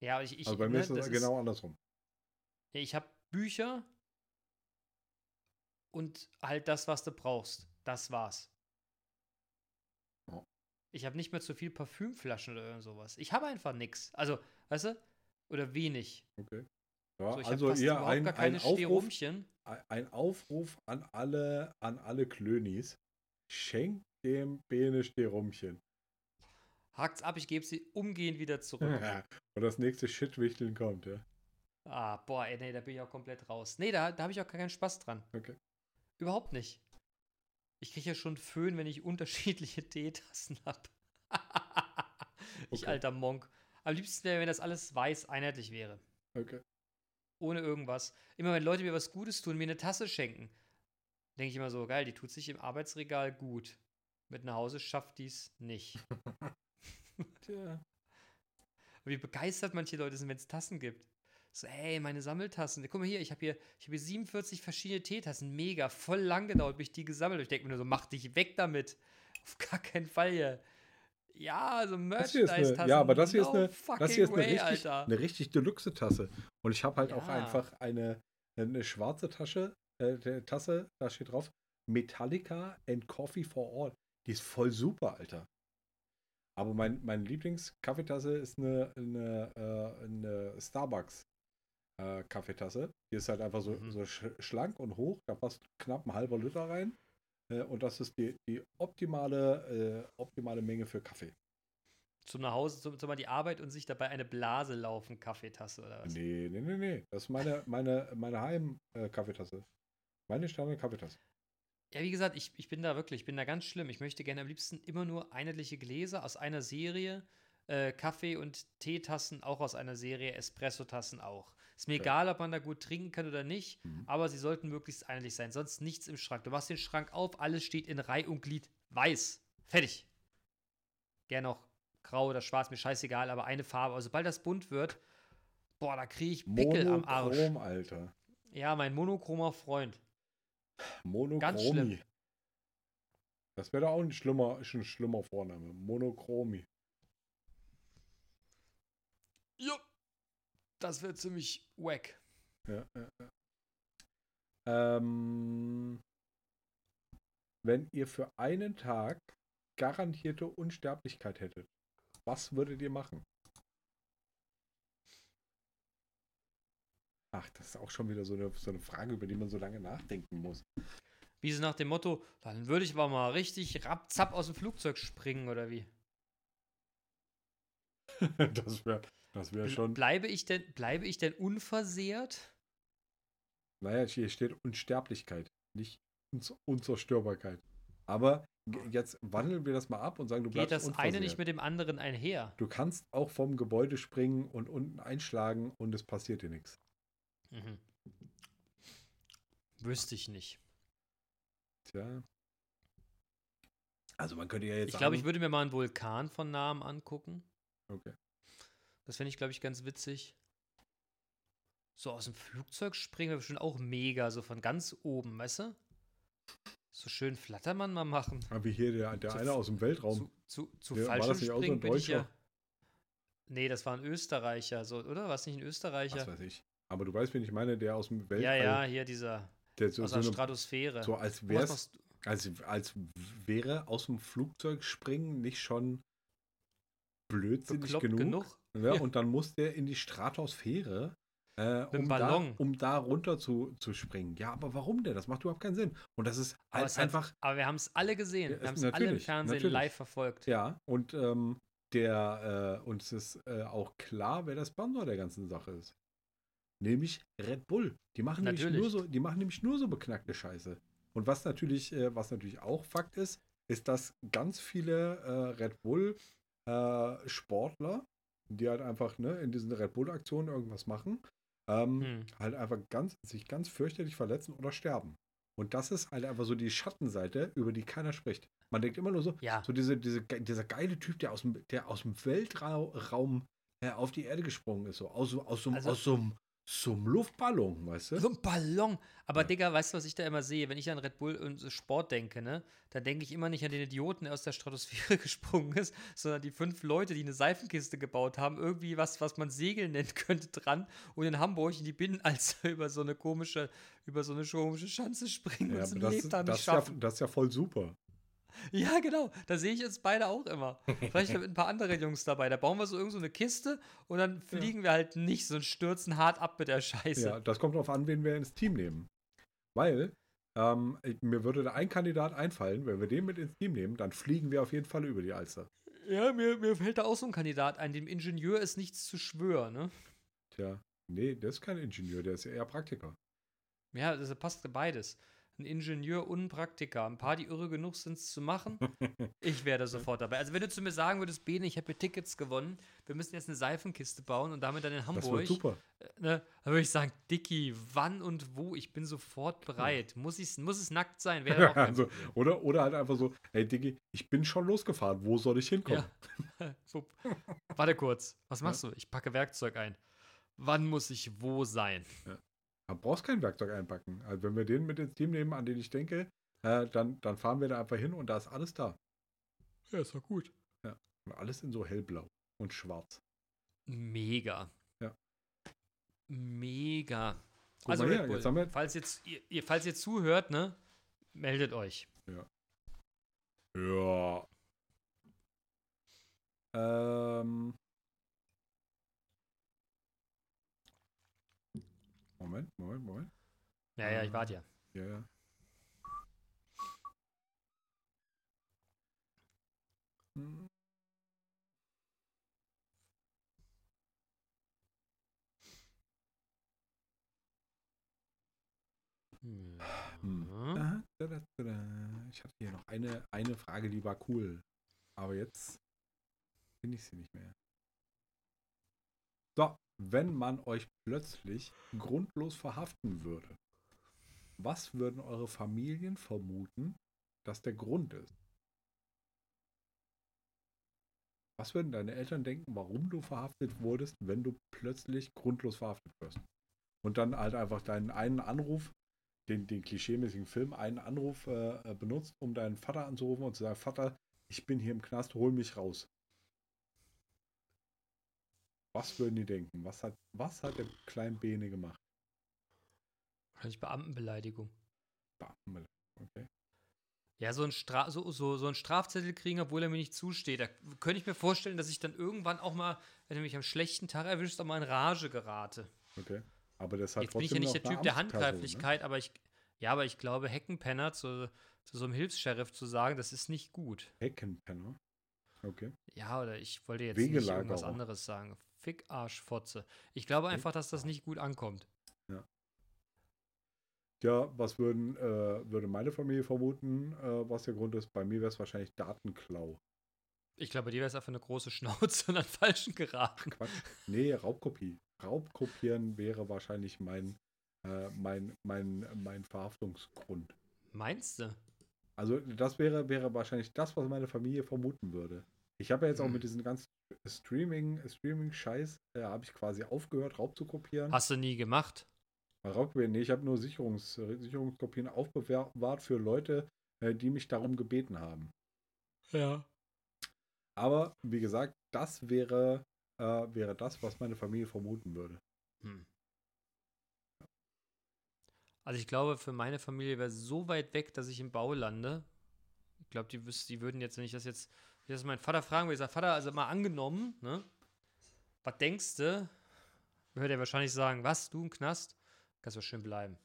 Ja, ich. ich also bei mir ne, ist es genau andersrum. Ja, ich habe Bücher und halt das, was du brauchst. Das war's. Ich habe nicht mehr zu viel Parfümflaschen oder irgend sowas. Ich habe einfach nichts. Also, weißt du? Oder wenig. Okay. Ja, so, ich also eher ein, ein, Aufruf, ein Aufruf an alle, an alle Klönis. Schenkt dem Bene Sterumchen. Hakt's ab, ich gebe sie umgehend wieder zurück. *laughs* Und das nächste Shitwichteln kommt, ja. Ah, boah, ey, nee, da bin ich auch komplett raus. Nee, da, da habe ich auch keinen Spaß dran. Okay. Überhaupt nicht. Ich kriege ja schon Föhn, wenn ich unterschiedliche *laughs* Teetassen habe. *laughs* ich okay. alter Monk. Am liebsten wäre, wenn das alles weiß einheitlich wäre. Okay. Ohne irgendwas. Immer wenn Leute mir was Gutes tun, mir eine Tasse schenken, denke ich immer so, geil, die tut sich im Arbeitsregal gut. Mit nach Hause schafft dies nicht. *laughs* Tja. Wie begeistert manche Leute sind, wenn es Tassen gibt. So, ey, meine Sammeltassen. Guck mal hier, ich habe hier, hab hier 47 verschiedene Teetassen. Mega, voll lang gedauert, bis ich die gesammelt habe. Ich denke mir nur so, mach dich weg damit. *laughs* Auf gar keinen Fall hier. Ja, so Merchandise-Tassen. Ja, aber das hier ist eine, das hier ist eine, way, richtig, eine richtig Deluxe-Tasse. Und ich habe halt ja. auch einfach eine, eine schwarze Tasche, äh, Tasse, da steht drauf, Metallica and Coffee for All. Die ist voll super, Alter. Aber mein, meine Lieblings-Kaffeetasse ist eine, eine, äh, eine Starbucks äh, Kaffeetasse. Die ist halt einfach so, mhm. so sch schlank und hoch. Da passt knapp ein halber Liter rein. Äh, und das ist die, die optimale, äh, optimale Menge für Kaffee. Zum nach Hause, zum, zum die Arbeit und sich dabei eine Blase laufen, Kaffeetasse oder was? Nee, nee, nee, nee. Das ist meine, meine, meine Heim-Kaffeetasse. Meine Standard-Kaffeetasse. Ja, wie gesagt, ich, ich bin da wirklich, ich bin da ganz schlimm. Ich möchte gerne am liebsten immer nur einheitliche Gläser aus einer Serie. Äh, Kaffee- und Teetassen auch aus einer Serie, Espresso-Tassen auch. Ist mir Ja. egal, ob man da gut trinken kann oder nicht, Mhm. aber sie sollten möglichst einheitlich sein. Sonst nichts im Schrank. Du machst den Schrank auf, alles steht in Reih und Glied weiß. Fertig. Gerne auch grau oder schwarz, mir scheißegal, aber eine Farbe. Also sobald das bunt wird, boah, da kriege ich Pickel am Arsch. Monochrom, Alter. Ja, mein monochromer Freund. Monochromi. schlimm. Das wäre doch auch ein schlimmer, ein schlimmer Vorname. Monochromi. Ja. Das wird ziemlich wack. Ja, ja, ja. Ähm, wenn ihr für einen Tag garantierte Unsterblichkeit hättet, was würdet ihr machen? Ach, das ist auch schon wieder so eine, so eine Frage, über die man so lange nachdenken muss. Wie sie nach dem Motto, dann würde ich aber mal richtig rapzapp aus dem Flugzeug springen oder wie? *laughs* das wäre das wär schon. Bleibe ich denn, bleibe ich denn unversehrt? Naja, hier steht Unsterblichkeit, nicht Unz Unzerstörbarkeit. Aber jetzt wandeln wir das mal ab und sagen, du Geht bleibst das unversehrt. eine nicht mit dem anderen einher? Du kannst auch vom Gebäude springen und unten einschlagen und es passiert dir nichts. Mhm. Wüsste ich nicht. Tja. Also man könnte ja jetzt Ich glaube, ich würde mir mal einen Vulkan von nahem angucken. Okay. Das fände ich, glaube ich, ganz witzig. So aus dem Flugzeug springen wäre bestimmt auch mega, so von ganz oben, weißt du? So schön Flattermann mal machen. Aber wie hier der, der Zu eine aus dem Weltraum. Zu, zu, zu das so ein Fallschirmspringen bin ich ja. Nee, das war ein Österreicher, so, oder? War es nicht ein Österreicher? Was weiß ich. Aber du weißt, wen ich meine, der aus dem Weltraum. Ja, ja, hier dieser Der so, aus der Stratosphäre. so als du? als, als wäre aus dem Flugzeug springen nicht schon blödsinnig genug. genug? Ne? Ja. Und dann muss der in die Stratosphäre, äh, um, Ballon. Da, um da runter zu, zu springen. Ja, aber warum denn? Das macht überhaupt keinen Sinn. Und das ist Aber, halt es hat, einfach, aber wir haben es alle gesehen. Ja, wir haben es- alle im Fernsehen natürlich. live verfolgt. ja, und ähm, der, äh, uns ist äh, auch klar, wer der Sponsor der ganzen Sache ist. Nämlich Red Bull. Die machen nämlich nur so, die machen nämlich nur so beknackte Scheiße. Und was natürlich, äh, was natürlich auch Fakt ist, ist, dass ganz viele äh, Red Bull äh, Sportler, die halt einfach ne, in diesen Red Bull Aktionen irgendwas machen, ähm, Hm. halt einfach ganz, sich ganz fürchterlich verletzen oder sterben. Und das ist halt einfach so die Schattenseite, über die keiner spricht. Man denkt immer nur so, Ja. so diese, diese, dieser geile Typ, der aus dem, der aus dem Weltraum äh, auf die Erde gesprungen ist, so aus, aus, einem- Also- aus so, einem- so einem Luftballon, weißt du? So ein Ballon. Aber Ja. Digga, weißt du, was ich da immer sehe? Wenn ich an Red Bull und so Sport denke, ne, dann denke ich immer nicht an den Idioten, der aus der Stratosphäre *laughs* gesprungen ist, sondern die fünf Leute, die eine Seifenkiste gebaut haben, irgendwie was, was man Segeln nennen *laughs* könnte, dran und in Hamburg in die Binnenalster *laughs* über so eine komische, über so eine komische Schanze springen Ja, und es aber im das, Leben da das, nicht ist ja, schaffen. das ist ja voll super. *laughs* Ja, genau. Da sehe ich uns beide auch immer. Vielleicht *laughs* mit ein paar andere Jungs dabei. Da bauen wir so irgend so eine Kiste und dann fliegen wir halt nicht, sondern stürzen hart ab mit der Scheiße. Ja, das kommt darauf an, wen wir ins Team nehmen. Weil ähm, ich- mir würde da ein Kandidat einfallen, wenn wir den mit ins Team nehmen, dann fliegen wir auf jeden Fall über die Alster. Ja, mir, mir fällt da auch so ein Kandidat ein. Dem Ingenieur ist nichts zu schwören, ne? Tja, nee, der ist kein Ingenieur, der ist eher Praktiker. Ja, das passt beides. Ein Ingenieur und ein Praktiker. Ein paar, die irre genug sind, es zu machen. *laughs* Ich wäre da sofort dabei. Also, wenn du zu mir sagen würdest, Bene, ich habe hier Tickets gewonnen, wir müssen jetzt eine Seifenkiste bauen und damit dann in Das Hamburg, wird super. äh, ne, dann würde ich sagen, Dicky, wann und wo? Ich bin sofort bereit. Muss, ich's, muss es nackt sein? *laughs* Wäre also, oder, oder halt einfach so, hey Diggi, ich bin schon losgefahren, wo soll ich hinkommen? Ja. *laughs* Warte kurz. Was machst du? Ich packe Werkzeug ein. Wann muss ich wo sein? Da brauchst kein Werkzeug einpacken. Also wenn wir den mit ins Team nehmen, an den ich denke, äh, dann, dann fahren wir da einfach hin und da ist alles da. Ja, ist doch gut. Und alles in so hellblau und schwarz. Mega. Ja. Mega. Guck also her, Bull, jetzt haben wir- falls, jetzt, ihr, ihr, falls ihr zuhört, ne, meldet euch. Ja. Ähm. Moment, Moment, Moment. Ja, ja, ich ah, warte ja. Ja, ja. Hm. Hm. Ich hatte hier noch eine, eine Frage, die war cool. Aber jetzt finde ich sie nicht mehr. Wenn man euch plötzlich grundlos verhaften würde, was würden eure Familien vermuten, dass der Grund ist? Was würden deine Eltern denken, warum du verhaftet wurdest, wenn du plötzlich grundlos verhaftet wirst? Und dann halt einfach deinen einen Anruf, den, den klischeemäßigen Film, einen Anruf äh, benutzt, um deinen Vater anzurufen und zu sagen, Vater, ich bin hier im Knast, hol mich raus. Was würden die denken? Was hat, was hat der kleine Bene gemacht? Wahrscheinlich Beamtenbeleidigung. Beamtenbeleidigung, okay. Ja, so ein, Stra so, so, so ein Strafzettel kriegen, obwohl er mir nicht zusteht. Da könnte ich mir vorstellen, dass ich dann irgendwann auch mal, wenn du mich am schlechten Tag erwischst, auch mal in Rage gerate. Okay. Aber das hat Jetzt bin ich ja nicht der Typ der ne? Handgreiflichkeit, aber ich, ja, aber ich glaube, Heckenpenner zu, zu so einem Hilfs-Sheriff zu sagen, das ist nicht gut. Ne? Heckenpenner. Okay. Ja, oder ich wollte jetzt Wegelagerer. nicht irgendwas anderes sagen. Fick, Arsch, Fotze. Ich glaube einfach, dass das nicht gut ankommt. Ja, was würden, äh, würde meine Familie vermuten, äh, was der Grund ist? Bei mir wäre es wahrscheinlich Datenklau. Ich glaube, dir wäre es einfach eine große Schnauze und an falschen geraten. Quatsch. Nee, Raubkopie. Raubkopieren wäre wahrscheinlich mein, äh, mein, mein, mein Verhaftungsgrund. Meinst du? Also das wäre, wäre wahrscheinlich das, was meine Familie vermuten würde. Ich habe ja jetzt auch Hm. mit diesem ganzen Streaming, Streaming-Scheiß, äh, habe ich quasi aufgehört, Raub zu kopieren. Hast du nie gemacht? Raubkopieren, nee, ich habe nur Sicherungs, Sicherungskopien aufbewahrt für Leute, äh, die mich darum gebeten haben. Ja. Aber wie gesagt, das wäre, äh, wäre das, was meine Familie vermuten würde. Hm. Also ich glaube, für meine Familie wäre es so weit weg, dass ich im Bau lande. Ich glaube, die, die würden jetzt, wenn ich das jetzt, ich das meinen Vater fragen würde, ich sage, Vater, also mal angenommen, ne? Was denkst du? Würde er wahrscheinlich sagen, was, du im Knast? Kannst du schön bleiben.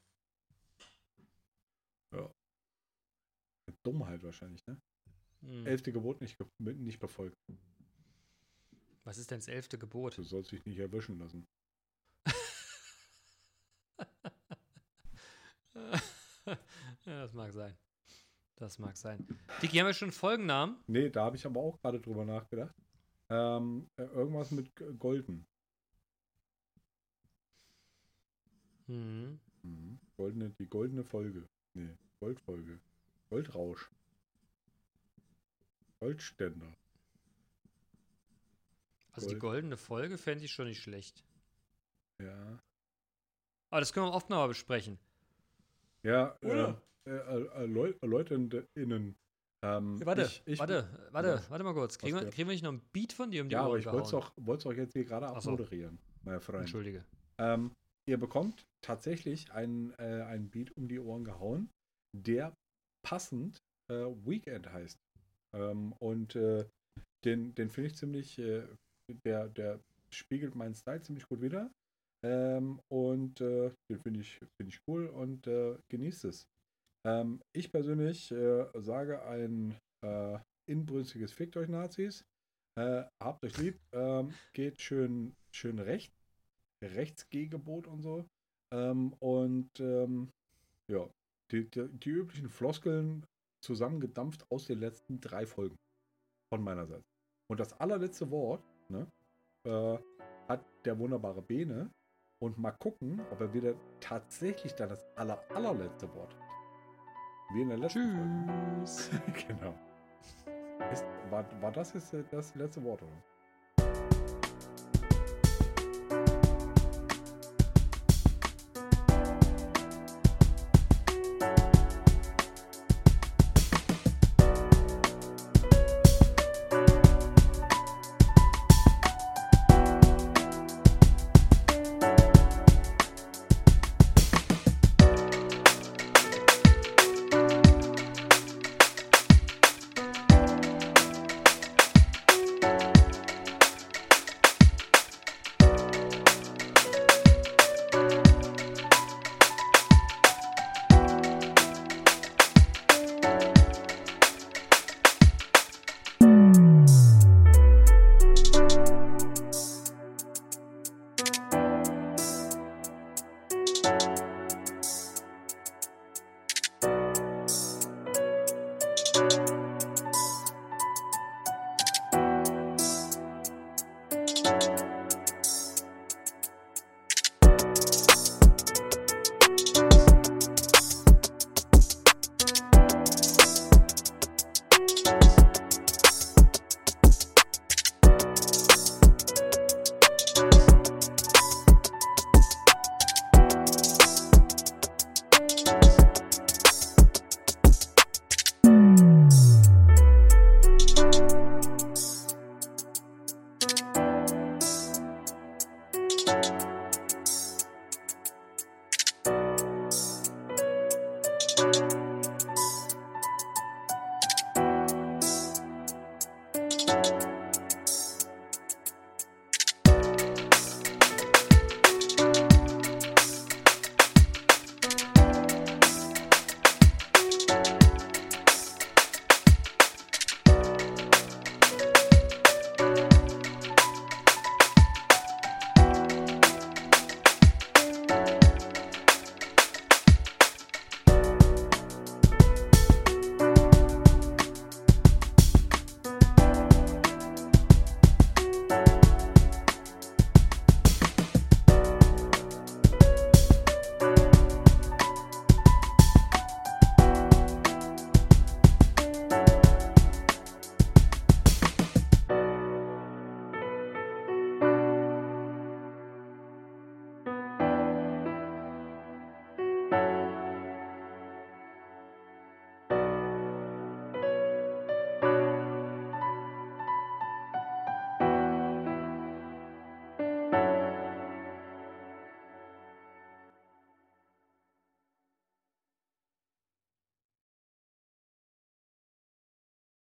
Dummheit wahrscheinlich, ne? Hm. Elfte Gebot nicht, nicht befolgt. Was ist denn das elfte Gebot? Du sollst dich nicht erwischen lassen. *laughs* ja, das mag sein. Das mag sein. Diki, haben wir schon einen Folgennamen? Nee, da habe ich aber auch gerade drüber nachgedacht. Ähm, äh, irgendwas mit Golden. Hm. Mhm. Goldene, die goldene Folge. Nee, Goldfolge. Goldrausch. Goldständer. Also die Gold. goldene Folge fände ich schon nicht schlecht. Ja. Aber das können wir oft noch mal besprechen. Ja, Oder? Äh, äh, äh, Leu LeuteInnen. Ähm, Warte, ich, ich, warte, warte, warte mal kurz. Kriegen wir, kriegen wir nicht noch einen Beat von dir um die Ja, aber Ohren ich wollte es doch jetzt hier gerade Ach so. abmoderieren, meine Freunde. Entschuldige. Ähm, ihr bekommt tatsächlich einen, äh, einen Beat um die Ohren gehauen, der passend äh, Weekend heißt. Ähm, und äh, den, den finde ich ziemlich, äh, der, der spiegelt meinen Style ziemlich gut wieder. Ähm, und äh, den finde ich, find ich cool und äh, genießt es. Ähm, ich persönlich äh, sage ein äh, inbrünstiges Fickt euch Nazis. Äh, habt euch lieb, ähm, geht schön, schön rechts. Rechtsgehgebot und so. Ähm, und ähm, ja, die, die, die üblichen Floskeln zusammengedampft aus den letzten drei Folgen von meiner Seite. Und das allerletzte Wort ne, äh, hat der wunderbare Bene. Und mal gucken, ob er wieder tatsächlich dann das aller, allerletzte Wort hat. Wie in der letzten Tschüss. Folge. *laughs* genau. Ist, war, war das jetzt das letzte Wort, oder?